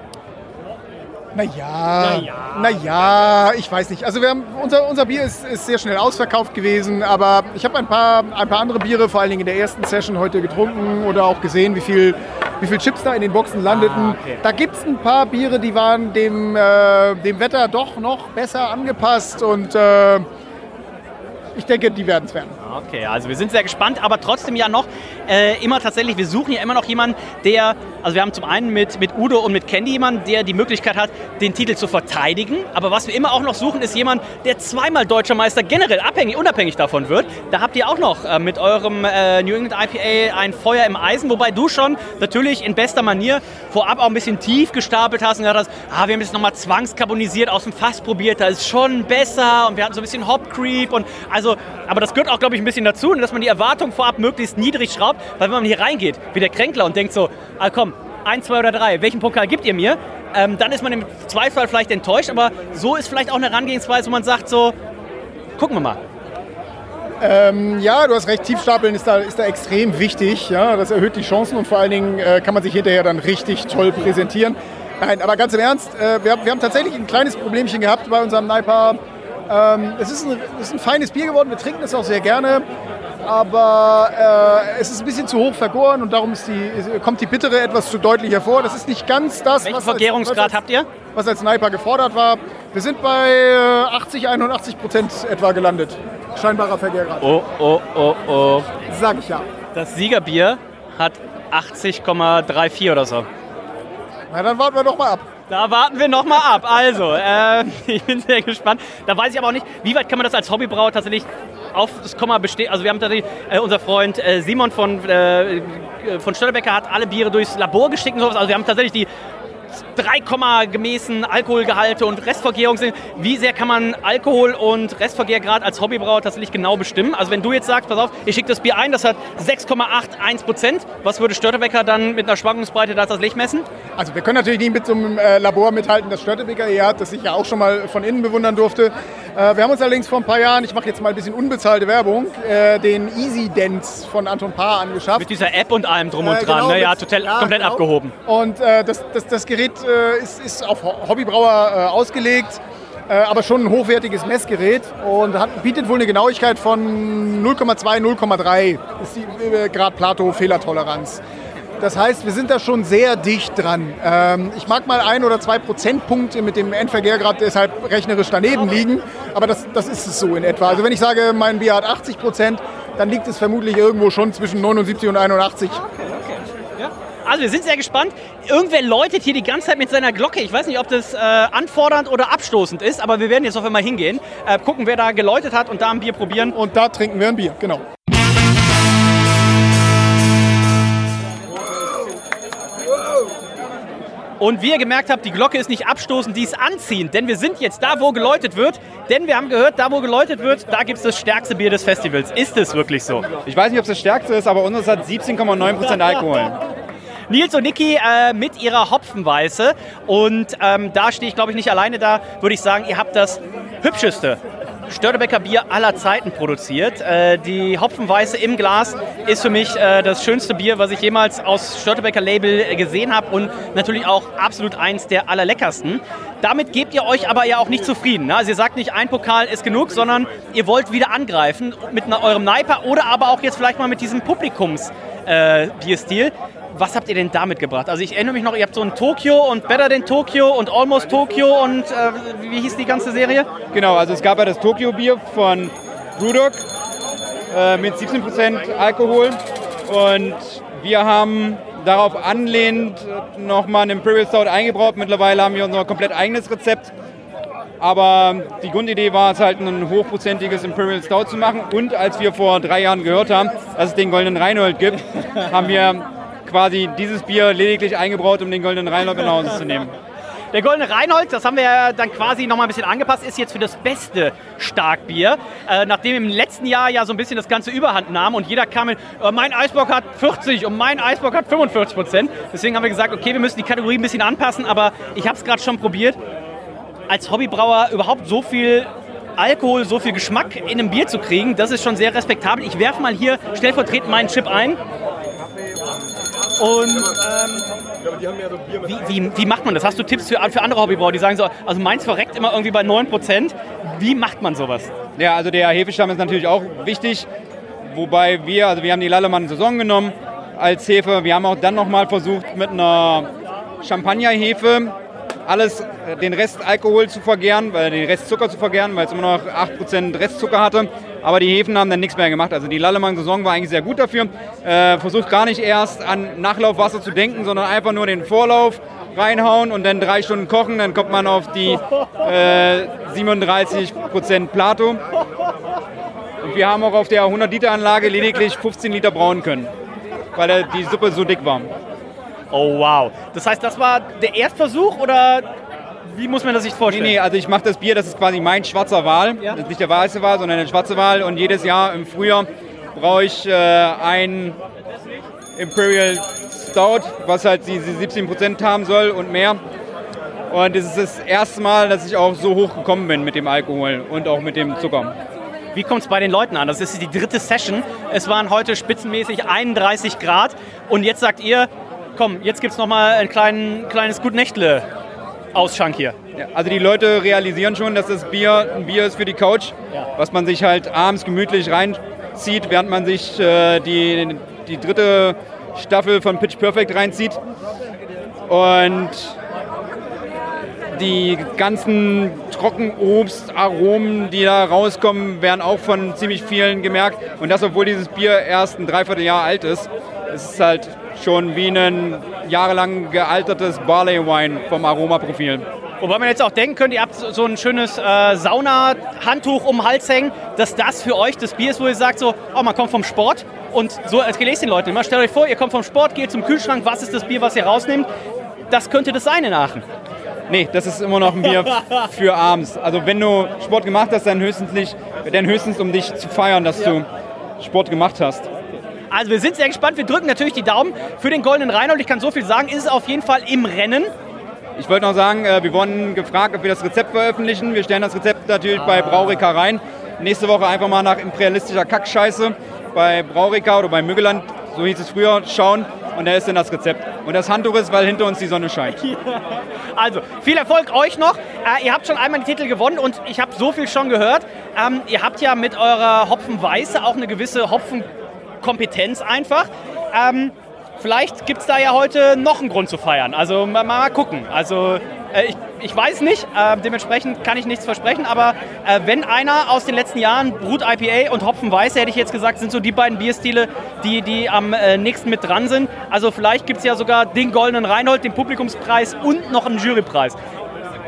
Naja, naja, ich weiß nicht. Also wir haben, unser, unser Bier ist, ist sehr schnell ausverkauft gewesen, aber ich habe ein paar, ein paar andere Biere, vor allen Dingen in der ersten Session heute getrunken oder auch gesehen, wie viel, wie viel Chips da in den Boxen landeten. Ah, okay. Da gibt es ein paar Biere, die waren dem, äh, dem Wetter doch noch besser angepasst und äh, ich denke, die werden es werden. Okay, also wir sind sehr gespannt, aber trotzdem ja noch äh, immer tatsächlich, wir suchen ja immer noch jemanden, der, also wir haben zum einen mit, mit Udo und mit Candy jemanden, der die Möglichkeit hat, den Titel zu verteidigen. Aber was wir immer auch noch suchen, ist jemand, der zweimal deutscher Meister generell abhängig, unabhängig davon wird. Da habt ihr auch noch äh, mit eurem äh, New England IPA ein Feuer im Eisen, wobei du schon natürlich in bester Manier vorab auch ein bisschen tief gestapelt hast und gesagt hast, ah, wir haben jetzt nochmal zwangskarbonisiert aus dem Fass probiert, da ist schon besser und wir hatten so ein bisschen Hop Creep und also, aber das gehört auch, glaube ich, ein bisschen dazu, dass man die Erwartung vorab möglichst niedrig schraubt, weil wenn man hier reingeht, wie der Kränkler und denkt so, ah komm, ein, zwei oder drei, welchen Pokal gibt ihr mir? Ähm, dann ist man im Zweifel vielleicht enttäuscht, aber so ist vielleicht auch eine Herangehensweise, wo man sagt so, gucken wir mal. Ähm, ja, du hast recht, Tiefstapeln ist da, ist da extrem wichtig. Ja? Das erhöht die Chancen und vor allen Dingen äh, kann man sich hinterher dann richtig toll präsentieren. Nein, aber ganz im Ernst, äh, wir, wir haben tatsächlich ein kleines Problemchen gehabt bei unserem Naipa. Ähm, es, ist ein, es ist ein feines Bier geworden, wir trinken es auch sehr gerne, aber äh, es ist ein bisschen zu hoch vergoren und darum ist die, kommt die Bittere etwas zu deutlich hervor. Das ist nicht ganz das, Welchen was Vergärungsgrad als, was als, habt ihr? was als Sniper gefordert war. Wir sind bei äh, 80, 81 Prozent etwa gelandet. Scheinbarer Vergärgrad. Oh, oh, oh, oh. Sag ich ja. Das Siegerbier hat 80,34 oder so. Na, dann warten wir doch mal ab. Da warten wir noch mal ab. Also, äh, [laughs] ich bin sehr gespannt. Da weiß ich aber auch nicht, wie weit kann man das als Hobbybrauer tatsächlich auf das Komma bestehen. Also wir haben tatsächlich, äh, unser Freund äh, Simon von, äh, von Störtebecker hat alle Biere durchs Labor geschickt und sowas. Also wir haben tatsächlich die 3, gemäßen Alkoholgehalte und Restvergärung sind. Wie sehr kann man Alkohol und Restvergärgrad als Hobbybrauer tatsächlich genau bestimmen? Also wenn du jetzt sagst, pass auf, ich schicke das Bier ein, das hat 6,81 Prozent, was würde Störtebecker dann mit einer Schwankungsbreite da das Licht messen? Also wir können natürlich nicht mit so einem äh, Labor mithalten, das Störtebecker hier hat, das ich ja auch schon mal von innen bewundern durfte. Äh, wir haben uns allerdings vor ein paar Jahren, ich mache jetzt mal ein bisschen unbezahlte Werbung, äh, den Easy Dance von Anton Paar angeschafft. Mit dieser App und allem drum und dran, genau, ne? ja, total, ja, komplett genau. abgehoben. Und das, das, das Gerät äh, ist, ist auf Ho- Hobbybrauer äh, ausgelegt, äh, aber schon ein hochwertiges Messgerät und hat, bietet wohl eine Genauigkeit von 0,2, 0,3 ist die äh, Grad Plato Fehlertoleranz. Das heißt, wir sind da schon sehr dicht dran. Ähm, ich mag mal ein oder zwei Prozentpunkte mit dem Endvergärgrad deshalb rechnerisch daneben liegen, aber das, das ist es so in etwa. Also wenn ich sage, mein Bier hat 80 Prozent, dann liegt es vermutlich irgendwo schon zwischen 79 und 81. Also wir sind sehr gespannt. Irgendwer läutet hier die ganze Zeit mit seiner Glocke. Ich weiß nicht, ob das äh, anfordernd oder abstoßend ist, aber wir werden jetzt auf einmal hingehen, äh, gucken, wer da geläutet hat und da ein Bier probieren. Und da trinken wir ein Bier, genau. Und wie ihr gemerkt habt, die Glocke ist nicht abstoßend, die ist anziehend, denn wir sind jetzt da, wo geläutet wird. Denn wir haben gehört, da, wo geläutet wird, da gibt es das stärkste Bier des Festivals. Ist es wirklich so? Ich weiß nicht, ob es das stärkste ist, aber unseres hat 17,9% Alkohol. Nils und Niki äh, mit ihrer Hopfenweiße. Und ähm, da stehe ich, glaube ich, nicht alleine da, würde ich sagen, ihr habt das hübscheste Störtebecker Bier aller Zeiten produziert. Äh, die Hopfenweiße im Glas ist für mich äh, das schönste Bier, was ich jemals aus Störtebecker Label gesehen habe und natürlich auch absolut eins der allerleckersten. Damit gebt ihr euch aber ja auch nicht zufrieden. Ne? Also ihr sagt nicht, ein Pokal ist genug, sondern ihr wollt wieder angreifen mit eurem Neiper oder aber auch jetzt vielleicht mal mit diesem Publikums-Bierstil. Äh, was habt ihr denn damit gebracht? Also ich erinnere mich noch, ihr habt so ein Tokio und Better Than Tokio und Almost Tokio und äh, wie hieß die ganze Serie? Genau, also es gab ja das Tokio-Bier von Brewdog äh, mit 17% Alkohol und wir haben darauf anlehnend nochmal einen Imperial Stout eingebraut. Mittlerweile haben wir unser komplett eigenes Rezept. Aber die Grundidee war es halt, ein hochprozentiges Imperial Stout zu machen. Und als wir vor drei Jahren gehört haben, dass es den Goldenen Reinhold gibt, haben wir quasi dieses Bier lediglich eingebraut, um den Goldenen Reinhold nach Hause zu nehmen. Der Goldene Reinhold, das haben wir dann quasi noch mal ein bisschen angepasst, ist jetzt für das beste Starkbier. Äh, nachdem im letzten Jahr ja so ein bisschen das Ganze überhand nahm und jeder kam mit, äh, mein Eisbock hat 40 und mein Eisbock hat 45 Prozent. Deswegen haben wir gesagt, okay, wir müssen die Kategorie ein bisschen anpassen, aber ich habe es gerade schon probiert. Als Hobbybrauer überhaupt so viel Alkohol, so viel Geschmack in einem Bier zu kriegen, das ist schon sehr respektabel. Ich werfe mal hier stellvertretend meinen Chip ein. Und ähm, wie, wie, wie, macht man das? Hast du Tipps für, für andere Hobbybrauer, die sagen so, also meins verreckt immer irgendwie bei 9%. Wie macht man sowas? Ja, also der Hefestamm ist natürlich auch wichtig. Wobei wir, also wir haben die Lallemann-Saison genommen als Hefe. Wir haben auch dann nochmal versucht mit einer Champagnerhefe alles, äh, den Rest Alkohol zu vergären, weil den Rest Zucker zu vergären, weil es immer noch 8% Restzucker hatte. Aber die Hefen haben dann nichts mehr gemacht. Also die Lallemang-Saison war eigentlich sehr gut dafür. Äh, versucht gar nicht erst an Nachlaufwasser zu denken, sondern einfach nur den Vorlauf reinhauen und dann drei Stunden kochen. Dann kommt man auf die äh, 37% Plato. Und wir haben auch auf der 100-Liter-Anlage lediglich 15 Liter brauen können, weil die Suppe so dick war. Oh wow. Das heißt, das war der Erstversuch oder wie muss man das sich vorstellen? Nee, nee, also ich mache das Bier, das ist quasi mein schwarzer Wal. Ja. Das ist nicht der weiße Wal, sondern der schwarze Wal. Und jedes Jahr im Frühjahr brauche ich äh, ein Imperial Stout, was halt diese 17% haben soll und mehr. Und es ist das erste Mal, dass ich auch so hoch gekommen bin mit dem Alkohol und auch mit dem Zucker. Wie kommt es bei den Leuten an? Das ist die dritte Session. Es waren heute spitzenmäßig 31 Grad. Und jetzt sagt ihr, komm, jetzt gibt es nochmal ein klein, kleines Gutnächtle Ausschank hier. Ja, also die Leute realisieren schon, dass das Bier ein Bier ist für die Couch, ja. was man sich halt abends gemütlich reinzieht, während man sich äh, die, die dritte Staffel von Pitch Perfect reinzieht. Und die ganzen Trockenobstaromen, die da rauskommen, werden auch von ziemlich vielen gemerkt. Und das, obwohl dieses Bier erst ein Dreivierteljahr alt ist. Es ist halt schon wie ein jahrelang gealtertes Barley Wine vom Aromaprofil. Wobei man jetzt auch denken könnte, ihr habt so ein schönes äh, Sauna-Handtuch um den Hals hängen, dass das für euch das Bier ist, wo ihr sagt, so, oh, man kommt vom Sport und so als gelesen den Leuten immer, stellt euch vor, ihr kommt vom Sport, geht zum Kühlschrank, was ist das Bier, was ihr rausnehmt? Das könnte das sein in Aachen. Nee, das ist immer noch ein Bier für abends. Also wenn du Sport gemacht hast, dann höchstens, nicht, dann höchstens um dich zu feiern, dass ja. du Sport gemacht hast. Also wir sind sehr gespannt. Wir drücken natürlich die Daumen für den Goldenen Reinhold. Ich kann so viel sagen, ist es auf jeden Fall im Rennen. Ich wollte noch sagen, äh, wir wurden gefragt, ob wir das Rezept veröffentlichen. Wir stellen das Rezept natürlich ah. bei Braurika rein. Nächste Woche einfach mal nach imperialistischer Kackscheiße bei Braurika oder bei Müggeland, so hieß es früher, schauen. Und da ist dann das Rezept. Und das Handtuch ist, weil hinter uns die Sonne scheint. [laughs] Also, viel Erfolg euch noch. Äh, ihr habt schon einmal die Titel gewonnen und ich habe so viel schon gehört. Ähm, ihr habt ja mit eurer Hopfenweiße auch eine gewisse Hopfen Kompetenz einfach. Ähm, vielleicht gibt es da ja heute noch einen Grund zu feiern. Also mal, mal gucken. Also äh, ich, ich weiß nicht, äh, dementsprechend kann ich nichts versprechen, aber äh, wenn einer aus den letzten Jahren Brut IPA und Hopfen Weiße, hätte ich jetzt gesagt, sind so die beiden Bierstile, die, die am äh, nächsten mit dran sind. Also vielleicht gibt es ja sogar den Goldenen Reinhold, den Publikumspreis und noch einen Jurypreis.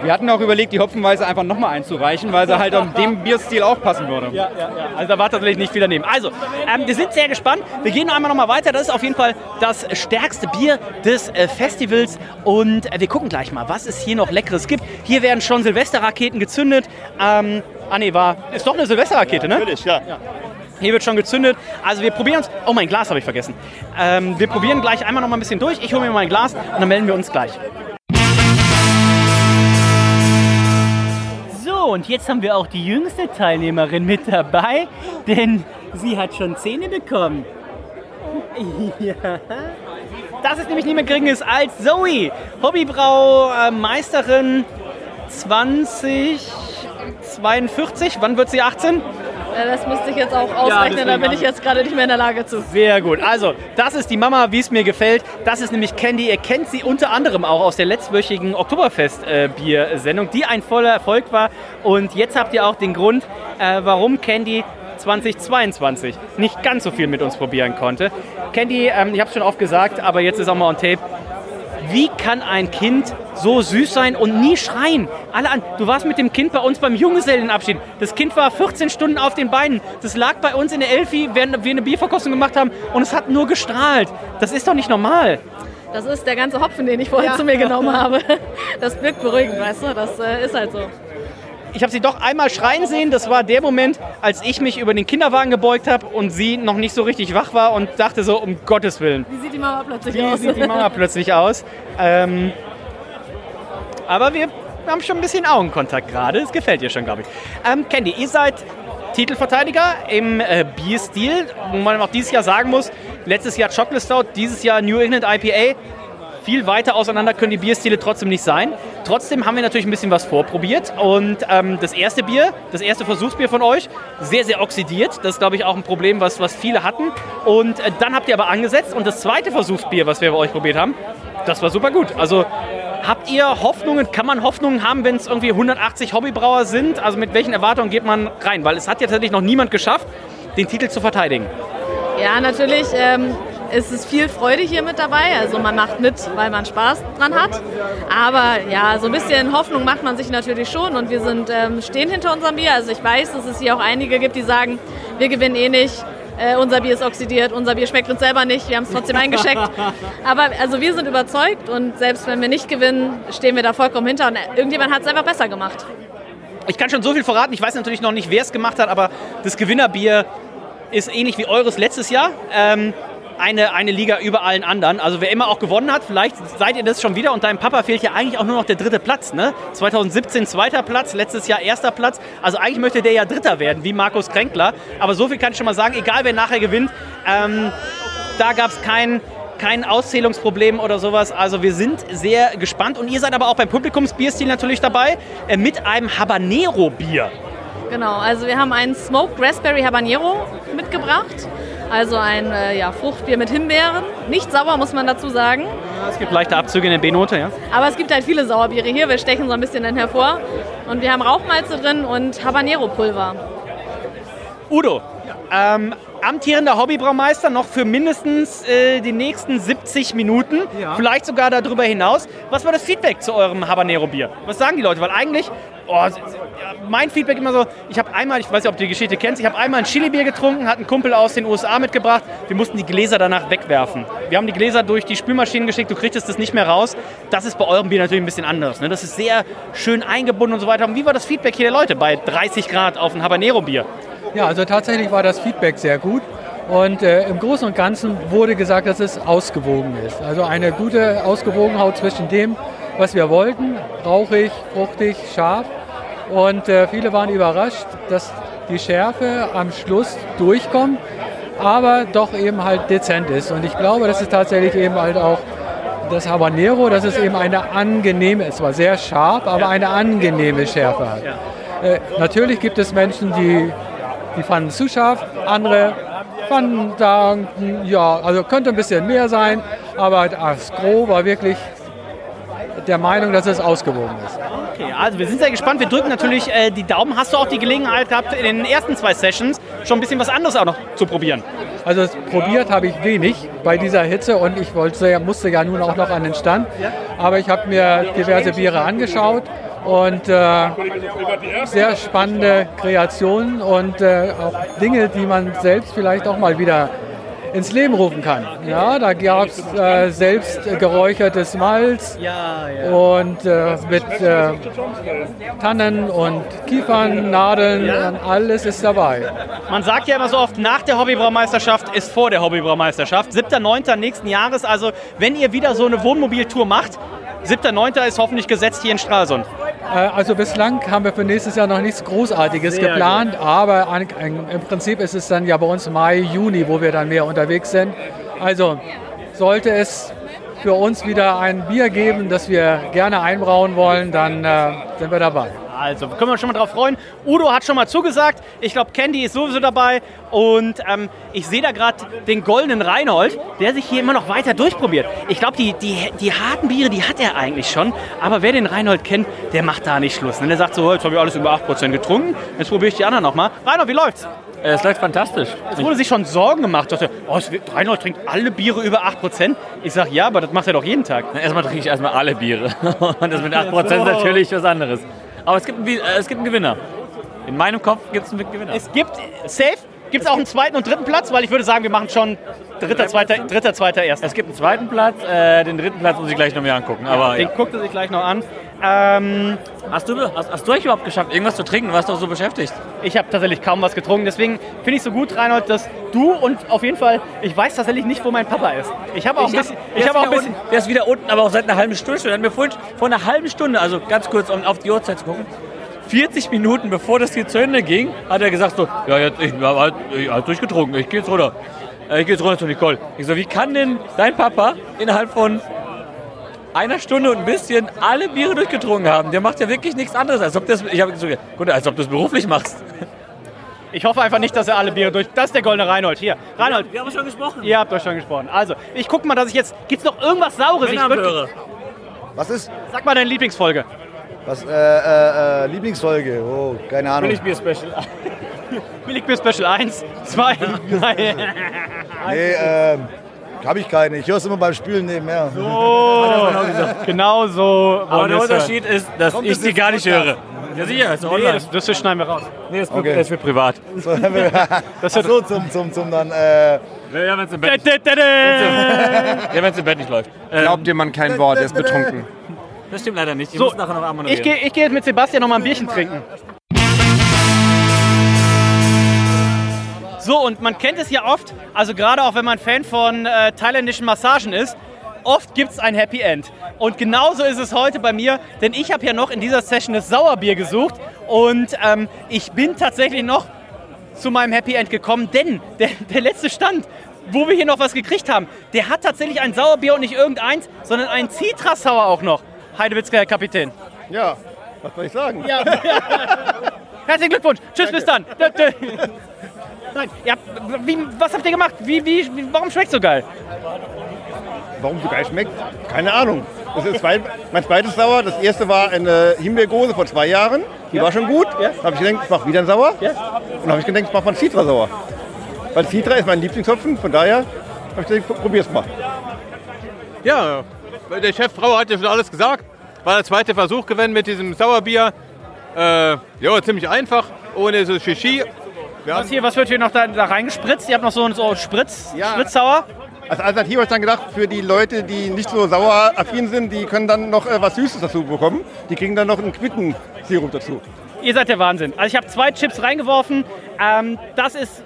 Wir hatten auch überlegt, die Hopfenweise einfach nochmal einzureichen, weil sie halt auf dem Bierstil auch passen würde. Ja, ja, ja. Also da war tatsächlich nicht viel daneben. Also, ähm, wir sind sehr gespannt. Wir gehen einmal nochmal weiter. Das ist auf jeden Fall das stärkste Bier des äh, Festivals. Und äh, wir gucken gleich mal, was es hier noch Leckeres gibt. Hier werden schon Silvesterraketen gezündet. Ähm, ah nee, war, ist doch eine Silvesterrakete, ne? Natürlich, ja. ja. Hier wird schon gezündet. Also wir probieren uns. Oh, mein Glas habe ich vergessen. Ähm, wir probieren gleich einmal noch mal ein bisschen durch. Ich hole mir mein Glas und dann melden wir uns gleich. Und jetzt haben wir auch die jüngste Teilnehmerin mit dabei, denn sie hat schon Zähne bekommen. [laughs] Ja. Das ist nämlich niemand geringes als Zoe, Hobbybraumeisterin 2042. Wann wird sie 18? Das müsste ich jetzt auch ausrechnen, da bin ich jetzt gerade nicht mehr in der Lage zu. Sehr gut. Also, das ist die Mama, wie es mir gefällt. Das ist nämlich Candy. Ihr kennt sie unter anderem auch aus der letztwöchigen Oktoberfest-Bier-Sendung, die ein voller Erfolg war. Und jetzt habt ihr auch den Grund, äh, warum Candy 2022 nicht ganz so viel mit uns probieren konnte. Candy, ähm, ich habe es schon oft gesagt, aber jetzt ist auch mal on tape. Wie kann ein Kind so süß sein und nie schreien? Alle an. Du warst mit dem Kind bei uns beim Junggesellenabschied. Das Kind war 14 Stunden auf den Beinen. Das lag bei uns in der Elfi, während wir eine Bierverkostung gemacht haben und es hat nur gestrahlt. Das ist doch nicht normal. Das ist der ganze Hopfen, den ich vorhin Ja. zu mir genommen [laughs] habe. Das wirkt beruhigend, weißt du? Das äh, ist halt so. Ich habe sie doch einmal schreien sehen. Das war der Moment, als ich mich über den Kinderwagen gebeugt habe und sie noch nicht so richtig wach war und dachte so, um Gottes Willen. Wie sieht die Mama plötzlich Wie aus? sieht die Mama plötzlich aus? Ähm, aber wir haben schon ein bisschen Augenkontakt gerade. Das gefällt ihr schon, glaube ich. Ähm, Candy, ihr seid Titelverteidiger im äh, Bierstil, wo man auch dieses Jahr sagen muss, letztes Jahr Chocolate Stout, dieses Jahr New England IPA. Viel weiter auseinander können die Bierstile trotzdem nicht sein. Trotzdem haben wir natürlich ein bisschen was vorprobiert. Und ähm, das erste Bier, das erste Versuchsbier von euch, sehr, sehr oxidiert. Das ist, glaube ich, auch ein Problem, was, was viele hatten. Und äh, dann habt ihr aber angesetzt. Und das zweite Versuchsbier, was wir bei euch probiert haben, das war super gut. Also habt ihr Hoffnungen, kann man Hoffnungen haben, wenn es irgendwie 180 Hobbybrauer sind? Also mit welchen Erwartungen geht man rein? Weil es hat ja tatsächlich noch niemand geschafft, den Titel zu verteidigen. Ja, natürlich ähm, ist es viel Freude hier mit dabei. Also man macht mit, weil man Spaß dran hat. Aber ja, so ein bisschen Hoffnung macht man sich natürlich schon. Und wir sind, ähm, stehen hinter unserem Bier. Also ich weiß, dass es hier auch einige gibt, die sagen, wir gewinnen eh nicht. Äh, unser Bier ist oxidiert, unser Bier schmeckt uns selber nicht, wir haben es trotzdem eingescheckt. [laughs] Aber also wir sind überzeugt und selbst wenn wir nicht gewinnen, stehen wir da vollkommen hinter und irgendjemand hat es einfach besser gemacht. Ich kann schon so viel verraten. Ich weiß natürlich noch nicht, wer es gemacht hat, aber das Gewinnerbier ist ähnlich wie eures letztes Jahr. Ähm, eine, eine Liga über allen anderen. Also wer immer auch gewonnen hat, vielleicht seid ihr das schon wieder und deinem Papa fehlt ja eigentlich auch nur noch der dritte Platz. Ne? 2017 zweiter Platz, letztes Jahr erster Platz. Also eigentlich möchte der ja Dritter werden, wie Markus Kränkler. Aber so viel kann ich schon mal sagen, egal wer nachher gewinnt, ähm, da gab es kein, kein Auszählungsproblem oder sowas. Also wir sind sehr gespannt. Und ihr seid aber auch beim Publikumsbierstil natürlich dabei äh, mit einem Habanero-Bier. Genau, also wir haben einen Smoked Raspberry Habanero mitgebracht. Also ein äh, ja, Fruchtbier mit Himbeeren. Nicht sauer, muss man dazu sagen. Es gibt leichte Abzüge in der B-Note, ja. Aber es gibt halt viele Sauerbiere hier. Wir stechen so ein bisschen dann hervor. Und wir haben Rauchmalze drin und Habanero-Pulver. Udo, ähm, amtierender Hobbybraumeister noch für mindestens äh, die nächsten 70 Minuten, vielleicht sogar darüber hinaus. Was war das Feedback zu eurem Habanero-Bier? Was sagen die Leute? Weil eigentlich, oh, mein Feedback immer so, ich habe einmal, ich weiß nicht, ob du die Geschichte kennst, ich habe einmal ein Chili-Bier getrunken, hat ein Kumpel aus den USA mitgebracht, wir mussten die Gläser danach wegwerfen. Wir haben die Gläser durch die Spülmaschinen geschickt, du kriegtest das nicht mehr raus. Das ist bei eurem Bier natürlich ein bisschen anders. Ne? Das ist sehr schön eingebunden und so weiter. Und wie war das Feedback hier der Leute bei 30 Grad auf ein Habanero-Bier? Ja, also tatsächlich war das Feedback sehr gut. Und äh, im Großen und Ganzen wurde gesagt, dass es ausgewogen ist. Also eine gute Ausgewogenheit zwischen dem, was wir wollten, rauchig, fruchtig, scharf. Und äh, viele waren überrascht, dass die Schärfe am Schluss durchkommt, aber doch eben halt dezent ist. Und ich glaube, das ist tatsächlich eben halt auch das Habanero, dass es eben eine angenehme, es war sehr scharf, aber eine angenehme Schärfe hat. Äh, natürlich gibt es Menschen, die, die fanden es zu scharf, andere fanden da, ja, also könnte ein bisschen mehr sein, aber das Gros war wirklich der Meinung, dass es ausgewogen ist. Okay, also wir sind sehr gespannt. Wir drücken natürlich äh, die Daumen. Hast du auch die Gelegenheit gehabt, in den ersten zwei Sessions schon ein bisschen was anderes auch noch zu probieren? Also probiert habe ich wenig bei dieser Hitze und ich wollte, musste ja nun auch noch an den Stand. Aber ich habe mir diverse Biere angeschaut und äh, sehr spannende Kreationen und äh, auch Dinge, die man selbst vielleicht auch mal wieder ins Leben rufen kann. Ja, da gab es äh, selbst geräuchertes Malz und äh, mit äh, Tannen und Kiefern, Nadeln, und alles ist dabei. Man sagt ja immer so oft, nach der Hobbybraumeisterschaft ist vor der Hobbybraumeisterschaft. 7.9. nächsten Jahres. Also wenn ihr wieder so eine Wohnmobiltour macht, 7.9. ist hoffentlich gesetzt hier in Stralsund. Äh, Also bislang haben wir für nächstes Jahr noch nichts Großartiges Sehr geplant, aber an, an, im Prinzip ist es dann ja bei uns Mai, Juni, wo wir dann mehr unterwegs sind. Also sollte es für uns wieder ein Bier geben, das wir gerne einbrauen wollen, dann äh, sind wir dabei. Also, können wir uns schon mal drauf freuen. Udo hat schon mal zugesagt. Ich glaube, Candy ist sowieso dabei. Und ähm, ich sehe da gerade den goldenen Reinhold, der sich hier immer noch weiter durchprobiert. Ich glaube, die, die, die harten Biere, die hat er eigentlich schon. Aber wer den Reinhold kennt, der macht da nicht Schluss. Und der sagt so, jetzt habe ich alles über 8% getrunken. Jetzt probiere ich die anderen nochmal. Reinhold, wie läuft's? Es läuft fantastisch. Es wurde sich schon Sorgen gemacht. Dachte, oh, Reinhold trinkt alle Biere über 8%. Ich sage, ja, aber das macht er doch jeden Tag. Na, Erstmal trinke ich erstmal alle Biere. [laughs] Und das mit 8% ist natürlich was anderes. Aber es gibt, einen, äh, es gibt einen Gewinner. In meinem Kopf gibt es einen Gewinner. Es gibt, safe, gibt es auch einen zweiten und dritten Platz, weil ich würde sagen, wir machen schon dritter, zweiter, dritter, zweiter, erster. Es gibt einen zweiten Platz, äh, den dritten Platz muss ich gleich noch mir angucken. Aber Den ja. guckt er sich gleich noch an. Ähm, hast, du, hast, hast du euch überhaupt geschafft, irgendwas zu trinken? Warst du so beschäftigt? Ich habe tatsächlich kaum was getrunken. Deswegen finde ich so gut, Reinhold, dass du und auf jeden Fall, ich weiß tatsächlich nicht, wo mein Papa ist. Ich habe auch ein bisschen. der, Ich ist habe auch ein wieder bisschen unten, der ist wieder unten, aber auch seit einer halben Stunde schon. Hat mir vorhin vor einer halben Stunde, also ganz kurz, um auf die Uhrzeit zu gucken, 40 Minuten bevor das hier zu Ende ging, hat er gesagt so, ja, jetzt, ich habe halt, ich hab durchgetrunken, ich gehe jetzt runter. Äh, Ich gehe jetzt runter zu Nicole. Ich so, wie kann denn dein Papa innerhalb von einer Stunde und ein bisschen alle Biere durchgetrunken haben? Der macht ja wirklich nichts anderes, als ob das, ich habe so, gut, als ob du es beruflich machst. Ich hoffe einfach nicht, dass er alle Biere durch. Das ist der goldene Reinhold. Hier, Reinhold. Wir haben schon gesprochen. Ihr habt euch schon gesprochen. Also, ich gucke mal, dass ich jetzt. Gibt es noch irgendwas Saures? Ich würd-. Was ist? Sag mal deine Lieblingsfolge. Was, äh, äh, äh, Lieblingsfolge? Oh, keine Ahnung. Billigbier Special. [laughs] Billigbier Special 1, 2, 3. Nee, ähm, hab ich keine. Ich höre es immer beim Spülen nebenher. Oh, [laughs] genau so. Aber der Unterschied hören. ist, dass ich sie gar nicht höre. Ja, sicher, ist Nee, online. das, das schneiden wir raus. Nee, das, Okay. das [laughs] wird privat. So, Ach so, zum, zum, zum dann, äh, Ja, wenn es im Bett, [laughs] ja, wenn's im Bett nicht läuft. Ähm, Glaubt dir man kein Wort, er ist betrunken. das stimmt leider nicht. Die So, muss nachher noch einmal ich gehe ich geh jetzt mit Sebastian noch mal ein Bierchen trinken. So, und man kennt es ja oft, also gerade auch wenn man Fan von äh, thailändischen Massagen ist, oft gibt es ein Happy End. Und genauso ist es heute bei mir, denn ich habe ja noch in dieser Session das Sauerbier gesucht und ähm, ich bin tatsächlich noch zu meinem Happy End gekommen, denn der, [laughs] der letzte Stand, wo wir hier noch was gekriegt haben, der hat tatsächlich ein Sauerbier und nicht irgendeins, sondern ein Citrasauer auch noch. Heidewitzka, Herr Kapitän. ja, was soll ich sagen? Ja. [laughs] Herzlichen Glückwunsch. Tschüss, bis dann. Nein, ja, wie, was habt ihr gemacht? Wie, wie, warum schmeckt so geil? Warum so geil schmeckt? Keine Ahnung. Das ist zwei, mein zweites Sauer. Das erste war eine Himbeergose vor zwei Jahren. Die war schon gut. Dann habe ich gedacht, ich mache wieder ein Sauer. Und dann habe ich gedacht, ich mache mal einen Citra sauer. Weil Citra ist mein Lieblingshopfen. Von daher habe ich gedacht, probier's mal. Ja, der Chefbrauer hat ja schon alles gesagt. War der zweite Versuch gewesen mit diesem Sauerbier. Äh, ja, ziemlich einfach, ohne so Shishi. Was, hier, was wird hier noch da, da reingespritzt? Ihr habt noch so einen so Spritz, Spritzsauer? Als Alternative habe ich dann gedacht, für die Leute, die nicht so saueraffin sind, die können dann noch äh, was Süßes dazu bekommen. Die kriegen dann noch einen Quittensirup dazu. Ihr seid der Wahnsinn. Also ich habe zwei Chips reingeworfen. Ähm, das ist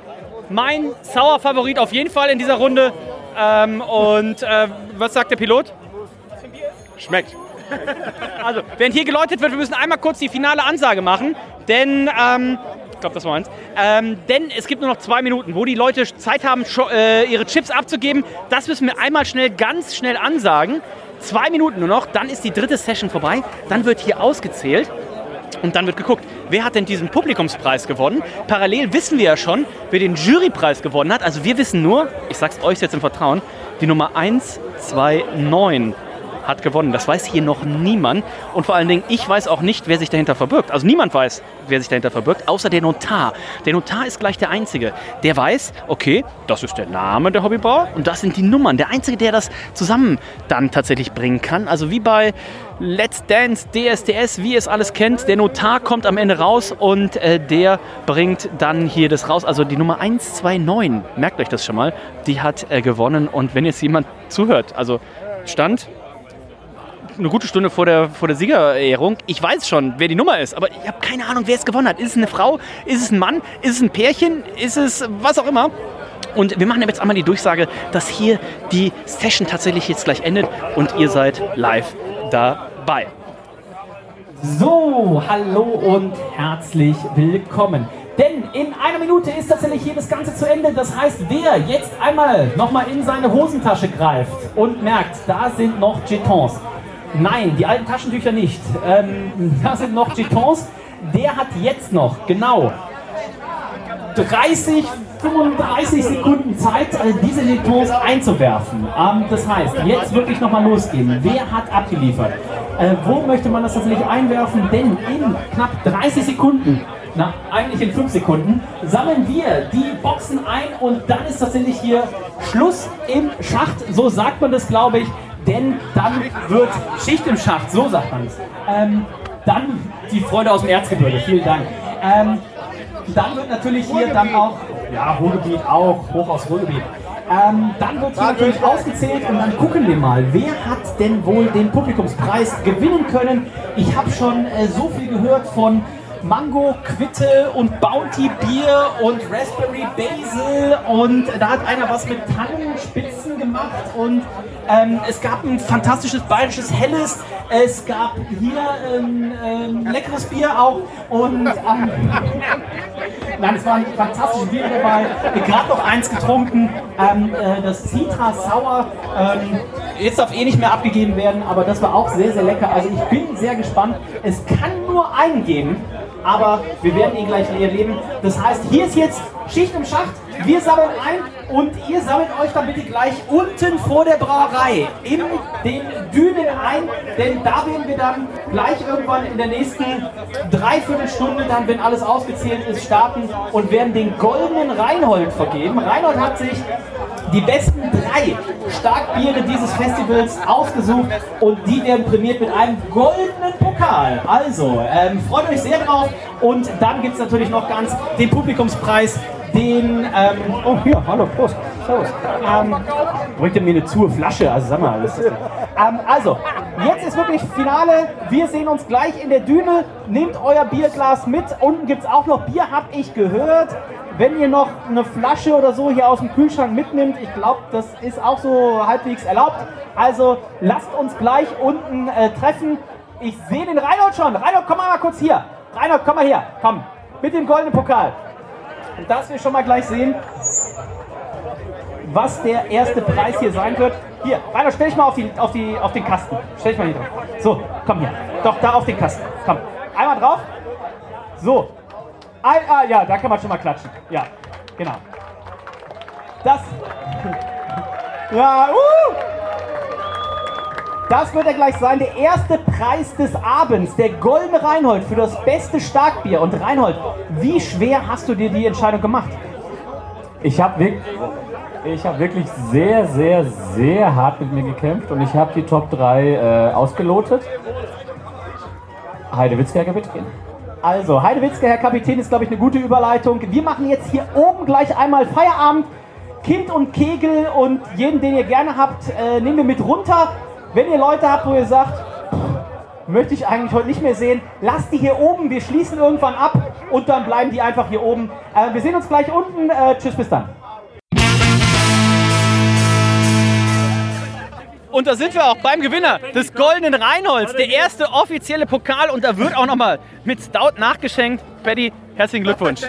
mein Sauer-Favorit auf jeden Fall in dieser Runde. Ähm, und äh, was sagt der Pilot? Schmeckt. Also, während hier geläutet wird, wir müssen einmal kurz die finale Ansage machen, denn, ähm, glaube, das war eins, ähm, denn es gibt nur noch zwei Minuten, wo die Leute Zeit haben, äh, ihre Chips abzugeben. Das müssen wir einmal schnell, ganz schnell ansagen. Zwei Minuten nur noch, dann ist die dritte Session vorbei, dann wird hier ausgezählt. Und dann wird geguckt, wer hat denn diesen Publikumspreis gewonnen? Parallel wissen wir ja schon, wer den Jurypreis gewonnen hat. Also wir wissen nur, ich sag's euch jetzt im Vertrauen, die Nummer 129 hat gewonnen. Das weiß hier noch niemand. Und vor allen Dingen, ich weiß auch nicht, wer sich dahinter verbirgt. Also niemand weiß, wer sich dahinter verbirgt, außer der Notar. Der Notar ist gleich der Einzige. Der weiß, okay, das ist der Name der Hobbybrauer und das sind die Nummern. Der Einzige, der das zusammen dann tatsächlich bringen kann. Also wie bei Let's Dance, DSDS, wie ihr es alles kennt. Der Notar kommt am Ende raus und äh, der bringt dann hier das raus. Also die Nummer 129, merkt euch das schon mal, die hat äh, gewonnen. Und wenn jetzt jemand zuhört, also Stand eine gute Stunde vor der, vor der Siegerehrung. Ich weiß schon, wer die Nummer ist, aber ich habe keine Ahnung, wer es gewonnen hat. Ist es eine Frau? Ist es ein Mann? Ist es ein Pärchen? Ist es was auch immer? Und wir machen jetzt einmal die Durchsage, dass hier die Session tatsächlich jetzt gleich endet und ihr seid live dabei. So, hallo und herzlich willkommen. Denn in einer Minute ist tatsächlich hier das Ganze zu Ende. Das heißt, wer jetzt einmal nochmal in seine Hosentasche greift und merkt, da sind noch Jetons. Nein, die alten Taschentücher nicht. Ähm, [laughs] da sind noch Jetons. Der hat jetzt noch genau 30, 35 Sekunden Zeit, äh, diese Jetons einzuwerfen. Ähm, das heißt, jetzt wirklich nochmal losgehen. Wer hat abgeliefert? Äh, wo möchte man das tatsächlich einwerfen? Denn in knapp 30 Sekunden, na, eigentlich in 5 Sekunden, sammeln wir die Boxen ein und dann ist tatsächlich hier Schluss im Schacht. So sagt man das, glaube ich. Denn dann wird Schicht im Schacht, so sagt man es. Ähm, dann die Freude aus dem Erzgebirge, vielen Dank. Ähm, dann wird natürlich hier dann auch, ja, Ruhrgebiet auch, hoch aus Ruhrgebiet. Ähm, dann wird hier natürlich ausgezählt und dann gucken wir mal, wer hat denn wohl den Publikumspreis gewinnen können. Ich habe schon äh, so viel gehört von Mango, Quitte und Bounty Bier und Raspberry Basil und da hat einer was mit Tannenspitzen gemacht und ähm, es gab ein fantastisches bayerisches Helles, es gab hier ähm, ähm, leckeres Bier auch und ähm, [laughs] nein, es waren fantastische Biere dabei. Gerade noch eins getrunken, ähm, äh, das Citra. Ähm, jetzt darf eh nicht mehr abgegeben werden, aber das war auch sehr, sehr lecker. Also ich bin sehr gespannt. Es kann nur einen geben, aber wir werden ihn gleich erleben. Das heißt, hier ist jetzt Schicht im Schacht. Wir sammeln ein und ihr sammelt euch dann bitte gleich unten vor der Brauerei in den Dünen ein, denn da werden wir dann gleich irgendwann in der nächsten Dreiviertelstunde, dann, wenn alles ausgezählt ist, starten und werden den goldenen Reinhold vergeben. Reinhold hat sich die besten drei Starkbiere dieses Festivals ausgesucht und die werden prämiert mit einem goldenen Pokal. Also, ähm, freut euch sehr drauf und dann gibt es natürlich noch ganz den Publikumspreis, den, ähm, oh hier, hallo, Prost, Servus. Ähm, bringt ihr mir eine zu Flasche, also sag mal. Ist, ähm, also, jetzt ist wirklich Finale, wir sehen uns gleich in der Düne, nehmt euer Bierglas mit, unten gibt es auch noch Bier, hab ich gehört. Wenn ihr noch eine Flasche oder so hier aus dem Kühlschrank mitnimmt, ich glaube, das ist auch so halbwegs erlaubt. Also lasst uns gleich unten äh, treffen. Ich sehe den Reinhold schon. Reinhold, komm mal kurz hier. Reinhold, komm mal her. Komm, mit dem goldenen Pokal. Und dass wir schon mal gleich sehen, was der erste Preis hier sein wird. Hier, Reinhold, stell dich mal auf, die, auf, die, auf den Kasten. Stell dich mal hier drauf. So, komm hier. Doch, da auf den Kasten. Komm. Einmal drauf. So. Ein, ah, ja, da kann man schon mal klatschen. Ja, genau. Das. [laughs] Ja, uh! Das wird ja gleich sein, der erste Preis des Abends, der Goldene Reinhold für das beste Starkbier. Und Reinhold, wie schwer hast du dir die Entscheidung gemacht? Ich habe wirklich, ich hab wirklich sehr, sehr, sehr hart mit mir gekämpft und ich habe die Top 3 äh, ausgelotet. Heidewitzke, Herr Kapitän. Also, Heidewitzke, Herr Kapitän, ist, glaube ich, eine gute Überleitung. Wir machen jetzt hier oben gleich einmal Feierabend. Kind und Kegel und jeden, den ihr gerne habt, äh, nehmen wir mit runter. Wenn ihr Leute habt, wo ihr sagt, pff, möchte ich eigentlich heute nicht mehr sehen, lasst die hier oben. Wir schließen irgendwann ab und dann bleiben die einfach hier oben. Äh, wir sehen uns gleich unten. Äh, tschüss, bis dann. Und da sind wir auch beim Gewinner des Goldenen Reinholds, der erste offizielle Pokal und da wird auch nochmal mit Stout nachgeschenkt. Patty, herzlichen Glückwunsch.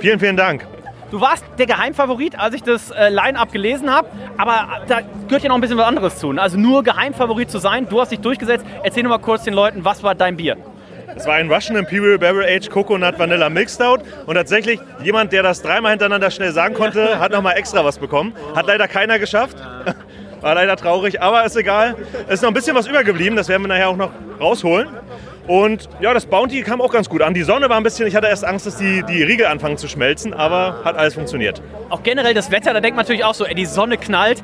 Vielen, vielen Dank. Du warst der Geheimfavorit, als ich das äh, Line-Up gelesen habe, aber da gehört ja noch ein bisschen was anderes zu. ne? Also nur Geheimfavorit zu sein, du hast dich durchgesetzt. Erzähl noch mal kurz den Leuten, was war dein Bier? Es war ein Russian Imperial Barrel Aged Coconut Vanilla Milk Stout und tatsächlich jemand, der das dreimal hintereinander schnell sagen konnte, [laughs] hat nochmal extra was bekommen. Hat leider keiner geschafft. War leider traurig, aber ist egal. Es ist noch ein bisschen was übergeblieben, das werden wir nachher auch noch rausholen. Und ja, das Bounty kam auch ganz gut an. Die Sonne war ein bisschen, ich hatte erst Angst, dass die, die Riegel anfangen zu schmelzen, aber hat alles funktioniert. Auch generell das Wetter, da denkt man natürlich auch so, ey, die Sonne knallt.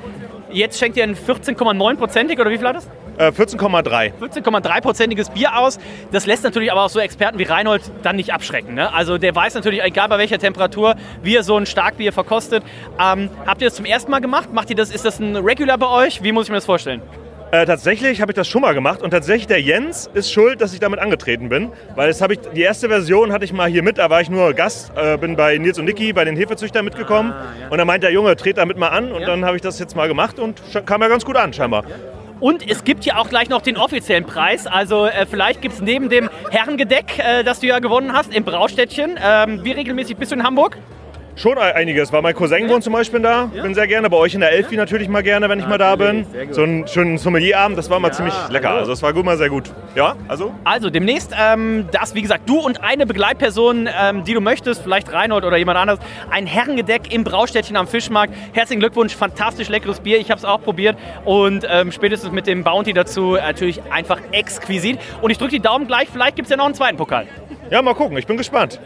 Jetzt schenkt ihr ein 14,9-prozentig oder wie viel hat? Äh, 14,3. 14,3-prozentiges Bier aus. Das lässt natürlich aber auch so Experten wie Reinhold dann nicht abschrecken. Ne? Also der weiß natürlich, egal bei welcher Temperatur, wie er so ein Starkbier verkostet. Ähm, habt ihr das zum ersten Mal gemacht? Macht ihr das, ist das ein Regular bei euch? Wie muss ich mir das vorstellen? Äh, tatsächlich habe ich das schon mal gemacht und tatsächlich der Jens ist schuld, dass ich damit angetreten bin, weil das habe ich die erste Version hatte ich mal hier mit, da war ich nur Gast, äh, bin bei Nils und Niki bei den Hefezüchtern mitgekommen und dann meint der Junge, tret damit mal an und dann habe ich das jetzt mal gemacht und kam ja ganz gut an scheinbar. Und es gibt ja auch gleich noch den offiziellen Preis. Also äh, vielleicht gibt es neben dem Herrengedeck, äh, das du ja gewonnen hast, im Braustädtchen. Ähm, wie regelmäßig bist du in Hamburg? Schon einiges, weil mein Cousin wohnt zum Beispiel da. Bin sehr gerne. Bei euch in der Elfi natürlich mal gerne, wenn ich mal da bin. So einen schönen Sommelierabend, das war mal ziemlich lecker. Also es war gut, mal sehr gut. Ja, also? Also demnächst, ähm, das wie gesagt, du und eine Begleitperson, ähm, die du möchtest, vielleicht Reinhold oder jemand anderes, ein Herrengedeck im Braustädtchen am Fischmarkt. Herzlichen Glückwunsch, fantastisch leckeres Bier. Ich habe es auch probiert und ähm, spätestens mit dem Bounty dazu natürlich einfach exquisit. Und ich drücke die Daumen gleich, vielleicht gibt es ja noch einen zweiten Pokal. Ja, mal gucken, ich bin gespannt.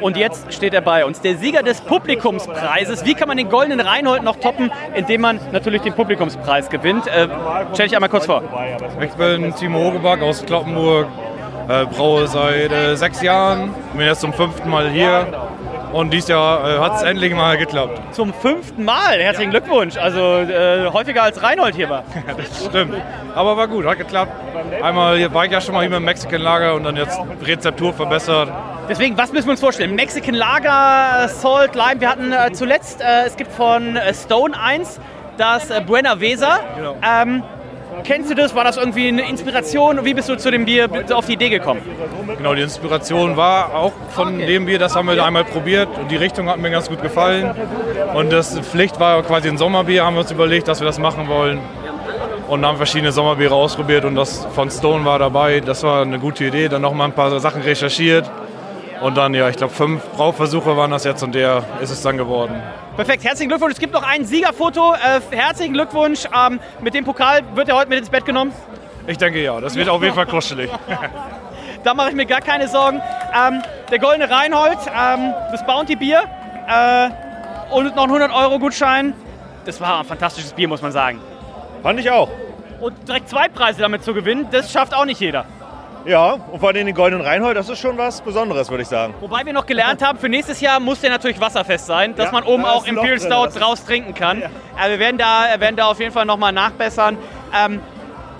Und jetzt steht er bei uns, der Sieger des Publikumspreises. Wie kann man den goldenen Reinhold noch toppen, indem man natürlich den Publikumspreis gewinnt? Äh, stell dich einmal kurz vor. Ich bin Timo Hogeback aus Kloppenburg, äh, braue seit äh, sechs Jahren, bin jetzt zum fünften Mal hier und dieses Jahr äh, hat es endlich mal geklappt. Zum fünften Mal, herzlichen Glückwunsch. Also äh, häufiger als Reinhold hier war. [laughs] das stimmt, aber war gut, hat geklappt. Einmal war ich ja schon mal hier dem Mexican Lager und dann jetzt Rezeptur verbessert. Deswegen, was müssen wir uns vorstellen? Mexican Lager, Salt, Lime. Wir hatten äh, zuletzt, äh, es gibt von äh, Stone 1 das äh, Buena Vesa. Genau. Ähm, kennst du das? War das irgendwie eine Inspiration? Wie bist du zu dem Bier auf die Idee gekommen? Genau, die Inspiration war auch von dem Bier, das haben wir einmal probiert und die Richtung hat mir ganz gut gefallen. Und das Pflicht war quasi ein Sommerbier, haben wir uns überlegt, dass wir das machen wollen. Und haben verschiedene Sommerbiere ausprobiert und das von Stone war dabei. Das war eine gute Idee. Dann noch mal ein paar Sachen recherchiert. Und dann, ja, ich glaube, fünf Brauversuche waren das jetzt und der ist es dann geworden. Perfekt, herzlichen Glückwunsch. Es gibt noch ein Siegerfoto. Äh, herzlichen Glückwunsch. Ähm, mit dem Pokal wird er heute mit ins Bett genommen? Ich denke ja, das wird auf jeden Fall kuschelig. [laughs] da mache ich mir gar keine Sorgen. Ähm, der goldene Reinhold, ähm, das Bounty Bier äh, und noch ein 100 Euro Gutschein. Das war ein fantastisches Bier, muss man sagen. Fand ich auch. Und direkt zwei Preise damit zu gewinnen, das schafft auch nicht jeder. Ja, und vor allem den goldenen Reinhold, das ist schon was Besonderes, würde ich sagen. Wobei wir noch gelernt haben, für nächstes Jahr muss der natürlich wasserfest sein, dass Ja, man oben da auch Imperial Stout draus trinken kann. Aber wir werden da, werden da auf jeden Fall nochmal nachbessern. Ähm,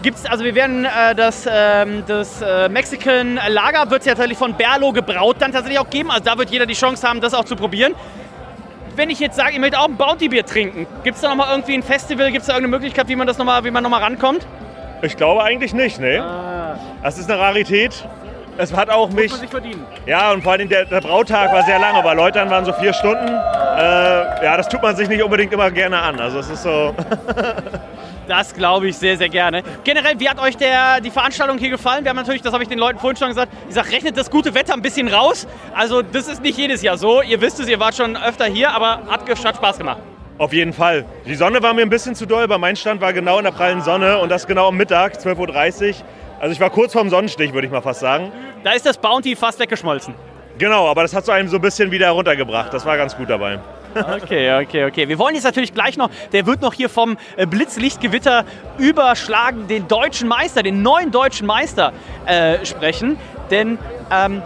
Gibt's, also wir werden äh, das, ähm, das äh, Mexican Lager wird es ja tatsächlich von Berlo gebraut dann tatsächlich auch geben. Also da wird jeder die Chance haben, das auch zu probieren. Wenn ich jetzt sage, ich möchte auch ein Bounty-Bier trinken, gibt es da nochmal irgendwie ein Festival, gibt es da irgendeine Möglichkeit, wie man das nochmal, wie man nochmal rankommt? Ich glaube eigentlich nicht, ne? Das ist eine Rarität. Es hat auch mich. man sich verdienen. Ja, und vor allem der, der Brautag war sehr lang, aber Leutern waren so vier Stunden. Äh, ja, das tut man sich nicht unbedingt immer gerne an. Also es ist so. [laughs] Das glaube ich sehr, sehr gerne. Generell, wie hat euch der, die Veranstaltung hier gefallen? Wir haben natürlich, das habe ich den Leuten vorhin schon gesagt, ich sage, rechnet das gute Wetter ein bisschen raus. Also das ist nicht jedes Jahr so. Ihr wisst es, ihr wart schon öfter hier, aber hat, hat Spaß gemacht. Auf jeden Fall. Die Sonne war mir ein bisschen zu doll, aber mein Stand war genau in der prallen Sonne und das genau am Mittag, 12.30 Uhr. Also ich war kurz vorm Sonnenstich, würde ich mal fast sagen. Da ist das Bounty fast weggeschmolzen. Genau, aber das hat so einem so ein bisschen wieder runtergebracht. Das war ganz gut dabei. Okay, okay, okay. Wir wollen jetzt natürlich gleich noch, der wird noch hier vom äh, Blitzlichtgewitter überschlagen, den deutschen Meister, den neuen deutschen Meister äh, sprechen. Denn ähm,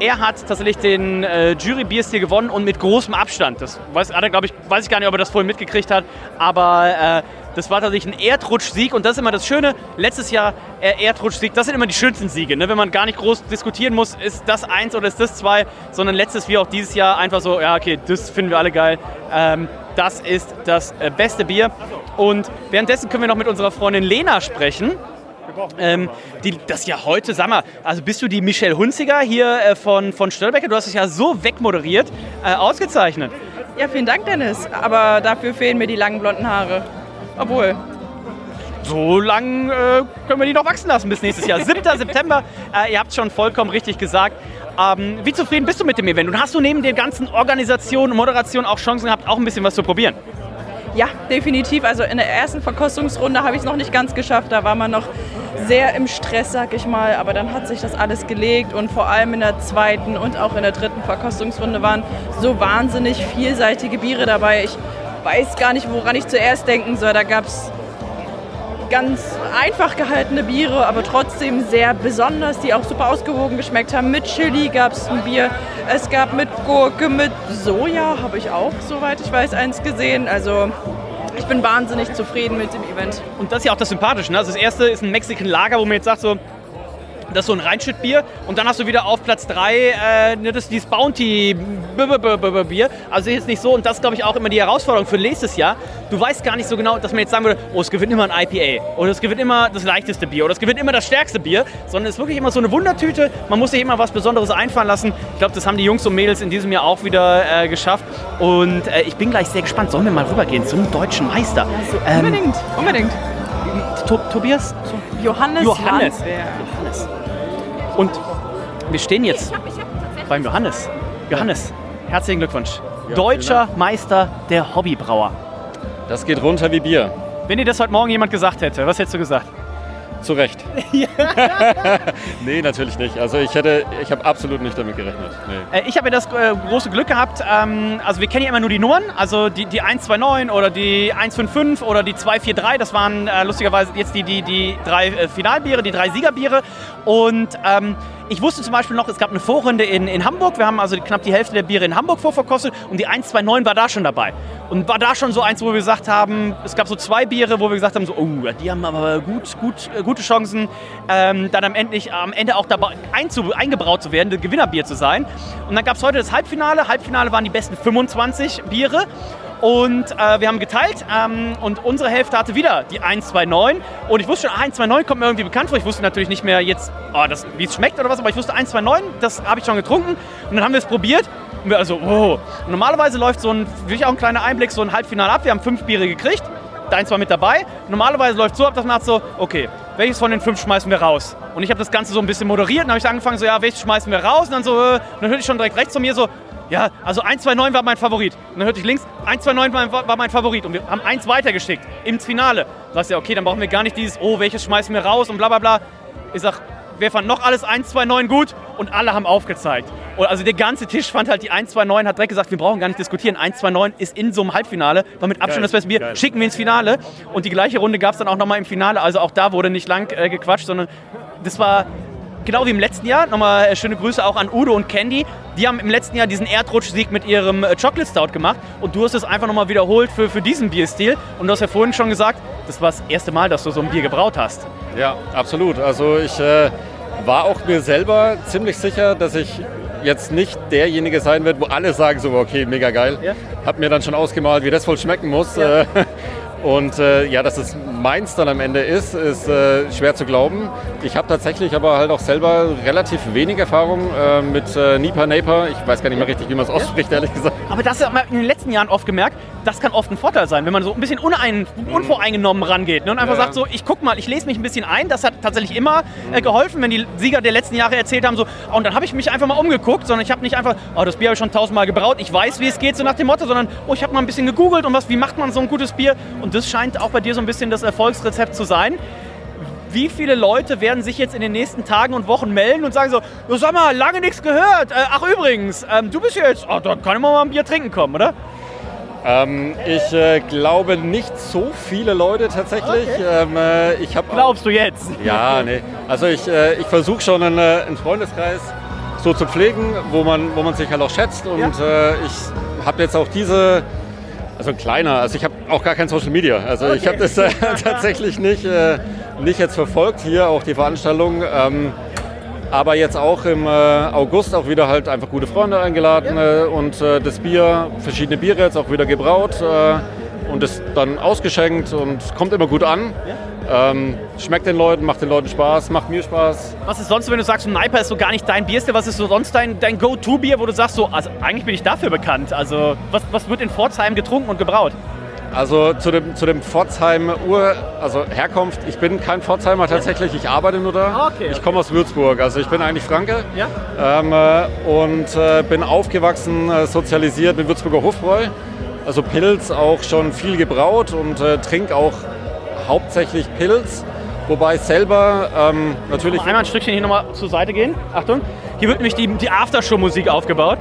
er hat tatsächlich den äh, Jury-Bierstil gewonnen und mit großem Abstand. Das weiß, hat er, ich, weiß ich gar nicht, ob er das vorhin mitgekriegt hat. Aber äh, das war tatsächlich ein Erdrutschsieg und das ist immer das Schöne. Letztes Jahr äh, Erdrutschsieg, das sind immer die schönsten Siege. Ne? Wenn man gar nicht groß diskutieren muss, ist das eins oder ist das zwei, sondern letztes wie auch dieses Jahr einfach so, ja, okay, das finden wir alle geil. Ähm, das ist das äh, beste Bier. Und währenddessen können wir noch mit unserer Freundin Lena sprechen. Ähm, die, das ja heute, sag mal, also bist du die Michelle Hunziger hier äh, von, von Störbecker? Du hast es ja so wegmoderiert, äh, ausgezeichnet. Ja, vielen Dank, Dennis. Aber dafür fehlen mir die langen blonden Haare. Obwohl. So lang äh, können wir die noch wachsen lassen bis nächstes Jahr. 7. September, äh, ihr habt schon vollkommen richtig gesagt. Ähm, wie zufrieden bist du mit dem Event? Und hast du neben den ganzen Organisationen und Moderationen auch Chancen gehabt, auch ein bisschen was zu probieren? Ja, definitiv. Also in der ersten Verkostungsrunde habe ich es noch nicht ganz geschafft. Da war man noch sehr im Stress, sag ich mal. Aber dann hat sich das alles gelegt und vor allem in der zweiten und auch in der dritten Verkostungsrunde waren so wahnsinnig vielseitige Biere dabei. Ich weiß gar nicht, woran ich zuerst denken soll. Da gab es ganz einfach gehaltene Biere, aber trotzdem sehr besonders, die auch super ausgewogen geschmeckt haben. Mit Chili gab es ein Bier, es gab mit Gurke, mit Soja habe ich auch, soweit ich weiß, eins gesehen. Also ich bin wahnsinnig zufrieden mit dem Event. Und das ist ja auch das Sympathische. Ne? Also das erste ist ein Mexican Lager, wo man jetzt sagt so, Das ist so ein Reinschüttbier. Und dann hast du wieder auf Platz 3 äh, ne, das, dieses Bounty B- B- B- B- Bier. Also jetzt nicht so. Und das ist, glaube ich, auch immer die Herausforderung für nächstes Jahr. Du weißt gar nicht so genau, dass man jetzt sagen würde, oh, es gewinnt immer ein IPA. Oder es gewinnt immer das leichteste Bier. Oder es gewinnt immer das stärkste Bier. Sondern es ist wirklich immer so eine Wundertüte. Man muss sich immer was Besonderes einfallen lassen. Ich glaube, das haben die Jungs und Mädels in diesem Jahr auch wieder äh, geschafft. Und äh, ich bin gleich sehr gespannt. Sollen wir mal rübergehen zum deutschen Meister? Ähm, Unbedingt, unbedingt. To Tobias? Johannes, Johannes. Johannes. Und wir stehen jetzt beim Johannes. Johannes, herzlichen Glückwunsch. Deutscher Meister der Hobbybrauer. Das geht runter wie Bier. Wenn dir das heute Morgen jemand gesagt hätte, was hättest du gesagt? Zu Recht. [laughs] nee, natürlich nicht. Also ich hätte, ich habe absolut nicht damit gerechnet. Nee. Äh, Ich habe ja das äh, große Glück gehabt, ähm, also wir kennen ja immer nur die Nummern, also die, die 129 oder die 155 oder die 243, das waren äh, lustigerweise jetzt die, die, die drei Finalbiere, die drei Siegerbiere. Und ähm, ich wusste zum Beispiel noch, es gab eine Vorrunde in, in Hamburg, wir haben also knapp die Hälfte der Biere in Hamburg vorverkostet und die 129 war da schon dabei. Und war da schon so eins, wo wir gesagt haben, es gab so zwei Biere, wo wir gesagt haben, so, oh, die haben aber gut, gut, äh, gute Chancen, ähm, dann am Ende, am Ende auch dabei eingebraut zu werden, das Gewinnerbier zu sein. Und dann gab es heute das Halbfinale. Halbfinale waren die besten 25 Biere. Und äh, wir haben geteilt ähm, und unsere Hälfte hatte wieder die 129. Und ich wusste schon, ah, 129 kommt mir irgendwie bekannt vor. Ich wusste natürlich nicht mehr jetzt, oh, wie es schmeckt oder was, aber ich wusste 129, das habe ich schon getrunken. Und dann haben wir es probiert. Und wir also, oh. Und normalerweise läuft so ein, wirklich auch ein kleiner Einblick, so ein Halbfinale ab. Wir haben fünf Biere gekriegt. Deins war mit dabei. Normalerweise läuft so ab, dass man hat so, okay, welches von den fünf schmeißen wir raus? Und ich habe das Ganze so ein bisschen moderiert. Dann habe ich angefangen, so, ja, welches schmeißen wir raus? Und dann so, äh, und dann hörte ich schon direkt rechts von mir so, ja, also 129 war mein Favorit. Und dann hörte ich links, 129 war, war mein Favorit. Und wir haben eins weitergeschickt ins Finale. Da sagst du, ja, okay, dann brauchen wir gar nicht dieses, oh, welches schmeißen wir raus und bla bla bla. Ich sag, wir fanden noch alles 129 gut und alle haben aufgezeigt. Und also der ganze Tisch fand halt die 129, hat direkt gesagt, wir brauchen gar nicht diskutieren. 129 ist in so einem Halbfinale, war mit Abstand das beste Bier. geil. Schicken wir ins Finale. Und die gleiche Runde gab es dann auch nochmal im Finale. Also auch da wurde nicht lang äh, gequatscht, sondern das war genau wie im letzten Jahr. Nochmal äh, schöne Grüße auch an Udo und Candy. Die haben im letzten Jahr diesen Erdrutschsieg mit ihrem äh, Chocolate Stout gemacht. Und du hast es einfach nochmal wiederholt für, für diesen Bierstil. Und du hast ja vorhin schon gesagt, das war das erste Mal, dass du so ein Bier gebraut hast. Ja, absolut. Also ich äh, war auch mir selber ziemlich sicher, dass ich jetzt nicht derjenige sein wird, wo alle sagen so, okay, mega geil. Ja. Hab mir dann schon ausgemalt, wie das wohl schmecken muss. Ja. Und äh, ja, dass es meins dann am Ende ist, ist äh, schwer zu glauben. Ich habe tatsächlich aber halt auch selber relativ wenig Erfahrung äh, mit äh, Nipa Naper. Ich weiß gar nicht mehr richtig, wie man es ausspricht, ehrlich gesagt. Aber das haben wir in den letzten Jahren oft gemerkt, das kann oft ein Vorteil sein, wenn man so ein bisschen unein, unvoreingenommen rangeht ne? und einfach Ja. sagt so, ich guck mal, ich lese mich ein bisschen ein. Das hat tatsächlich immer äh, geholfen, wenn die Sieger der letzten Jahre erzählt haben so, oh, und dann habe ich mich einfach mal umgeguckt, sondern ich habe nicht einfach, oh, das Bier habe ich schon tausendmal gebraut, ich weiß, wie es geht, so nach dem Motto, sondern, oh, ich habe mal ein bisschen gegoogelt und was, wie macht man so ein gutes Bier? Und das scheint auch bei dir so ein bisschen das Erfolgsrezept zu sein. Wie viele Leute werden sich jetzt in den nächsten Tagen und Wochen melden und sagen so, "Ja, sag mal, lange nichts gehört. Äh, ach übrigens, ähm, du bist jetzt, oh, da kann ich mal ein Bier trinken kommen, oder? Ähm, ich äh, glaube nicht so viele Leute tatsächlich. Ähm, äh, ich hab Glaubst du jetzt? Ja, nee. Also ich, äh, ich versuche schon einen, äh, einen Freundeskreis so zu pflegen, wo man, wo man sich halt auch schätzt. Und äh, ich habe jetzt auch diese, also ein kleiner, also ich habe auch gar kein Social Media. Also ich habe das äh, [laughs] tatsächlich nicht, äh, nicht jetzt verfolgt hier, auch die Veranstaltung. Ähm, aber jetzt auch im äh, August auch wieder halt einfach gute Freunde eingeladen äh, und äh, das Bier, verschiedene Biere jetzt auch wieder gebraut äh, und es dann ausgeschenkt und kommt immer gut an. Ähm, schmeckt den Leuten, macht den Leuten Spaß, macht mir Spaß. Was ist sonst, wenn du sagst, ein Niper ist so gar nicht dein Bierstil, was ist so sonst dein, dein Go-To-Bier, wo du sagst, so, also eigentlich bin ich dafür bekannt. Also was, was wird in Pforzheim getrunken und gebraut? Also zu dem, zu dem Pforzheim Ur, also Herkunft, ich bin kein Pforzheimer tatsächlich, ich arbeite nur da. Ah, okay, Ich komme aus Würzburg, also ich bin eigentlich Franke. Ja? Ähm, äh, und äh, bin aufgewachsen, äh, sozialisiert mit Würzburger Hofbräu. Also Pilz auch schon viel gebraut und äh, trinke auch hauptsächlich Pilz. Wobei selber ähm, natürlich. Einmal ein Stückchen hier nochmal zur Seite gehen. Achtung. Hier wird nämlich die, die Aftershow-Musik aufgebaut.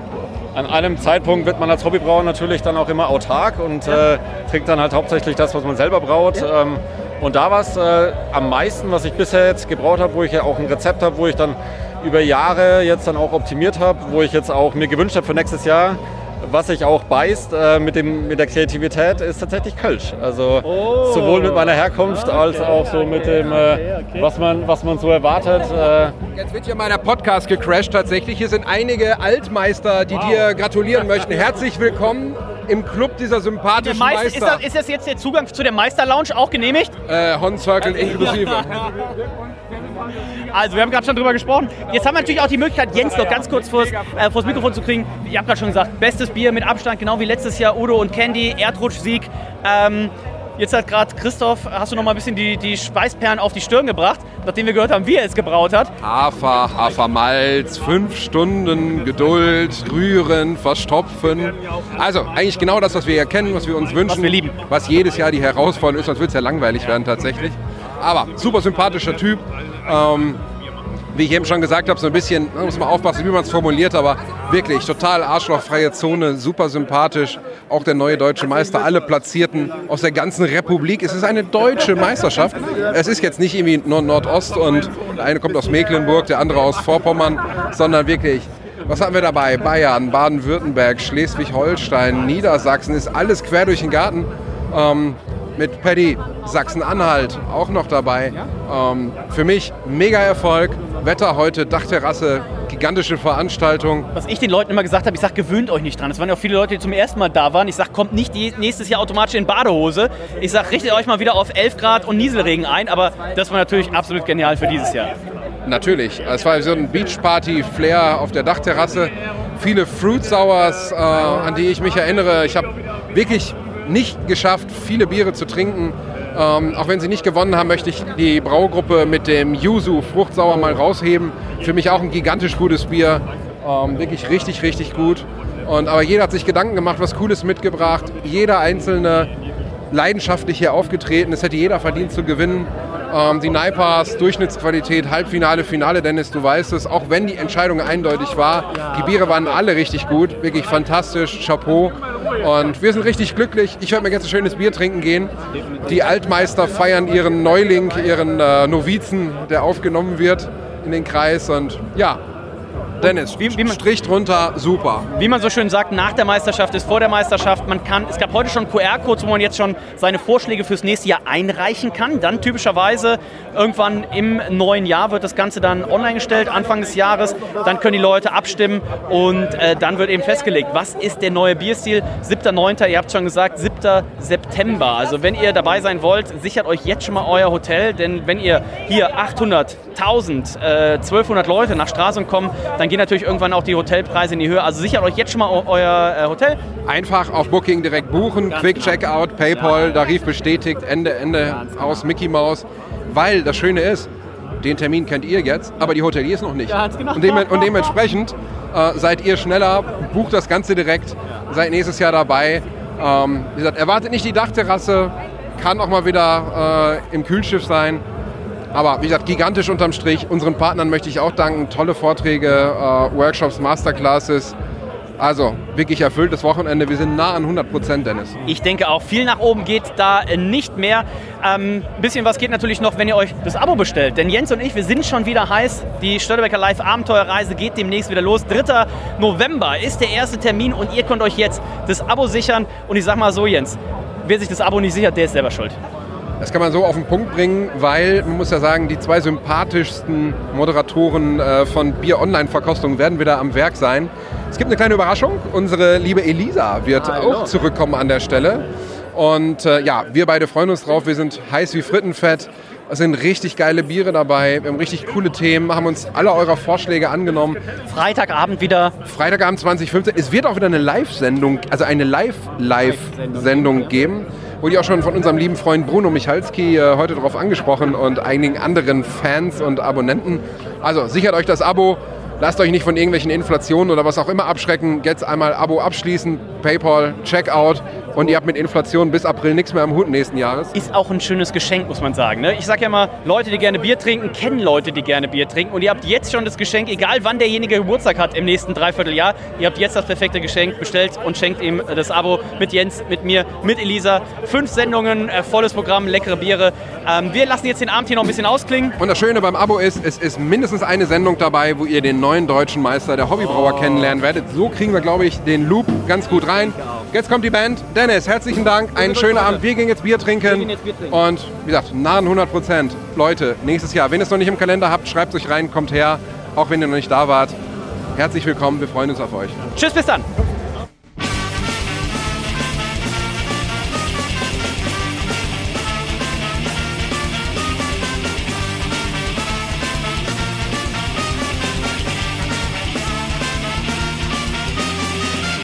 An einem Zeitpunkt wird man als Hobbybrauer natürlich dann auch immer autark und äh, trinkt dann halt hauptsächlich das, was man selber braut. Ähm, und da war es äh, am meisten, was ich bisher jetzt gebraut habe, wo ich ja auch ein Rezept habe, wo ich dann über Jahre jetzt dann auch optimiert habe, wo ich jetzt auch mir gewünscht habe für nächstes Jahr, was sich auch beißt äh, mit, dem, mit der Kreativität, ist tatsächlich Kölsch. Also sowohl mit meiner Herkunft als auch so mit dem, äh, was, man, was man so erwartet. Äh, Jetzt wird hier meiner Podcast gecrashed tatsächlich. Hier sind einige Altmeister, die dir gratulieren möchten. Herzlich willkommen im Club dieser sympathischen Meister, ist, das, ist das jetzt der Zugang zu der Meister-Lounge auch genehmigt? Äh, Hon Circle inklusive. Also, wir haben gerade schon drüber gesprochen. Jetzt haben wir natürlich auch die Möglichkeit, Jens noch ganz kurz vors, äh, vors Mikrofon zu kriegen. Ihr habt gerade schon gesagt, bestes Bier mit Abstand, genau wie letztes Jahr Udo und Candy, Erdrutschsieg. Ähm, jetzt hat gerade Christoph, hast du noch mal ein bisschen die, die Schweißperlen auf die Stirn gebracht, nachdem wir gehört haben, wie er es gebraut hat. Hafer, Hafermalz, fünf Stunden Geduld, rühren, verstopfen. Also eigentlich genau das, was wir ja kennen, was wir uns wünschen. Was wir lieben. Was jedes Jahr die Herausforderung ist, sonst wird es ja langweilig werden tatsächlich. Aber super sympathischer Typ. Ähm, wie ich eben schon gesagt habe, so ein bisschen, muss man aufpassen, wie man es formuliert, aber wirklich total arschlochfreie Zone, super sympathisch. Auch der neue deutsche Meister, alle Platzierten aus der ganzen Republik. Es ist eine deutsche Meisterschaft. Es ist jetzt nicht irgendwie Nord Nordost und der eine kommt aus Mecklenburg, der andere aus Vorpommern, sondern wirklich was haben wir dabei? Bayern, Baden-Württemberg, Schleswig-Holstein, Niedersachsen, ist alles quer durch den Garten. Ähm, mit Paddy, Sachsen-Anhalt auch noch dabei. Ähm, für mich mega Erfolg. Wetter heute, Dachterrasse, gigantische Veranstaltung. Was ich den Leuten immer gesagt habe, ich sage, gewöhnt euch nicht dran. Es waren ja auch viele Leute, die zum ersten Mal da waren. Ich sage, kommt nicht nächstes Jahr automatisch in Badehose. Ich sage, richtet euch mal wieder auf 11 Grad und Nieselregen ein. Aber das war natürlich absolut genial für dieses Jahr. Natürlich. Es war so ein Beachparty-Flair auf der Dachterrasse. Viele Fruit Sours, äh, an die ich mich erinnere. Ich habe wirklich nicht geschafft, viele Biere zu trinken. Ähm, auch wenn sie nicht gewonnen haben, möchte ich die Braugruppe mit dem Yuzu Fruchtsauer mal rausheben. Für mich auch ein gigantisch gutes Bier. Ähm, wirklich richtig, richtig gut. Und, aber jeder hat sich Gedanken gemacht, was Cooles mitgebracht. Jeder Einzelne leidenschaftlich hier aufgetreten. Es hätte jeder verdient zu gewinnen. Ähm, die Naipas, Durchschnittsqualität, Halbfinale, Finale, Dennis, du weißt es. Auch wenn die Entscheidung eindeutig war, die Biere waren alle richtig gut, wirklich fantastisch, Chapeau. Und wir sind richtig glücklich. Ich werde mir jetzt ein schönes Bier trinken gehen. Die Altmeister feiern ihren Neuling, ihren äh, Novizen, der aufgenommen wird in den Kreis. Und ja, Dennis, Strich drunter, super. Wie man so schön sagt, nach der Meisterschaft ist vor der Meisterschaft. Man kann, es gab heute schon QR-Codes, wo man jetzt schon seine Vorschläge fürs nächste Jahr einreichen kann. Dann typischerweise irgendwann im neuen Jahr wird das Ganze dann online gestellt, Anfang des Jahres. Dann können die Leute abstimmen und äh, dann wird eben festgelegt, was ist der neue Bierstil. 7.9., ihr habt schon gesagt, 7. September. Also wenn ihr dabei sein wollt, sichert euch jetzt schon mal euer Hotel, denn wenn ihr hier 800, 1000, äh, 1200 Leute nach Stralsund kommen, dann gehen natürlich irgendwann auch die Hotelpreise in die Höhe. Also sichert euch jetzt schon mal eu- euer äh, Hotel. Einfach auf Booking direkt buchen, Quick Checkout, PayPal, Tarif bestätigt, Ende, Ende aus Mickey Mouse. Weil das Schöne ist, den Termin kennt ihr jetzt, aber die Hoteliers noch nicht. Ganz genau. Und, dem, und dementsprechend äh, seid ihr schneller, bucht das Ganze direkt, seid nächstes Jahr dabei. Ähm, wie gesagt, erwartet nicht die Dachterrasse, kann auch mal wieder äh, im Kühlschiff sein. Aber wie gesagt, gigantisch unterm Strich. Unseren Partnern möchte ich auch danken. Tolle Vorträge, äh, Workshops, Masterclasses. Also wirklich erfülltes Wochenende. Wir sind nah an 100 Prozent, Dennis. Ich denke auch, viel nach oben geht da äh, nicht mehr. Ein ähm, bisschen was geht natürlich noch, wenn ihr euch das Abo bestellt. Denn Jens und ich, wir sind schon wieder heiß. Die Störtebecker Live Abenteuerreise geht demnächst wieder los. 3. November ist der erste Termin und ihr könnt euch jetzt das Abo sichern. Und ich sag mal so, Jens, wer sich das Abo nicht sichert, der ist selber schuld. Das kann man so auf den Punkt bringen, weil man muss ja sagen, die zwei sympathischsten Moderatoren äh, von Bier Online-Verkostung werden wieder am Werk sein. Es gibt eine kleine Überraschung. Unsere liebe Elisa wird Ah, auch zurückkommen an der Stelle. Und äh, ja, wir beide freuen uns drauf. Wir sind heiß wie Frittenfett. Es sind richtig geile Biere dabei. Wir haben richtig coole Themen, haben uns alle eurer Vorschläge angenommen. Freitagabend wieder. Freitagabend 2015. Es wird auch wieder eine Live-Sendung, also eine Live-Live-Sendung geben. Wurde ja auch schon von unserem lieben Freund Bruno Michalski äh, heute darauf angesprochen und einigen anderen Fans und Abonnenten. Also sichert euch das Abo. Lasst euch nicht von irgendwelchen Inflationen oder was auch immer abschrecken. Jetzt einmal Abo abschließen, PayPal, Checkout und ihr habt mit Inflation bis April nichts mehr am Hut nächsten Jahres. Ist auch ein schönes Geschenk, muss man sagen. Ne? Ich sage ja mal, Leute, die gerne Bier trinken, kennen Leute, die gerne Bier trinken. Und ihr habt jetzt schon das Geschenk, egal wann derjenige Geburtstag hat im nächsten Dreivierteljahr, ihr habt jetzt das perfekte Geschenk bestellt und schenkt ihm das Abo mit Jens, mit mir, mit Elisa. Fünf Sendungen, äh, volles Programm, leckere Biere. Ähm, wir lassen jetzt den Abend hier noch ein bisschen ausklingen. Und das Schöne beim Abo ist, es ist mindestens eine Sendung dabei, wo ihr den neuen deutschen Meister der Hobbybrauer kennenlernen werdet. So kriegen wir, glaube ich, den Loop ganz gut rein. Jetzt kommt die Band. Dennis, herzlichen Dank. Einen schönen Abend. Wir gehen jetzt Bier trinken. Und wie gesagt, nahen 100 Prozent. Leute, nächstes Jahr, wenn ihr es noch nicht im Kalender habt, schreibt es euch rein, kommt her. Auch wenn ihr noch nicht da wart. Herzlich willkommen. Wir freuen uns auf euch. Tschüss, bis dann.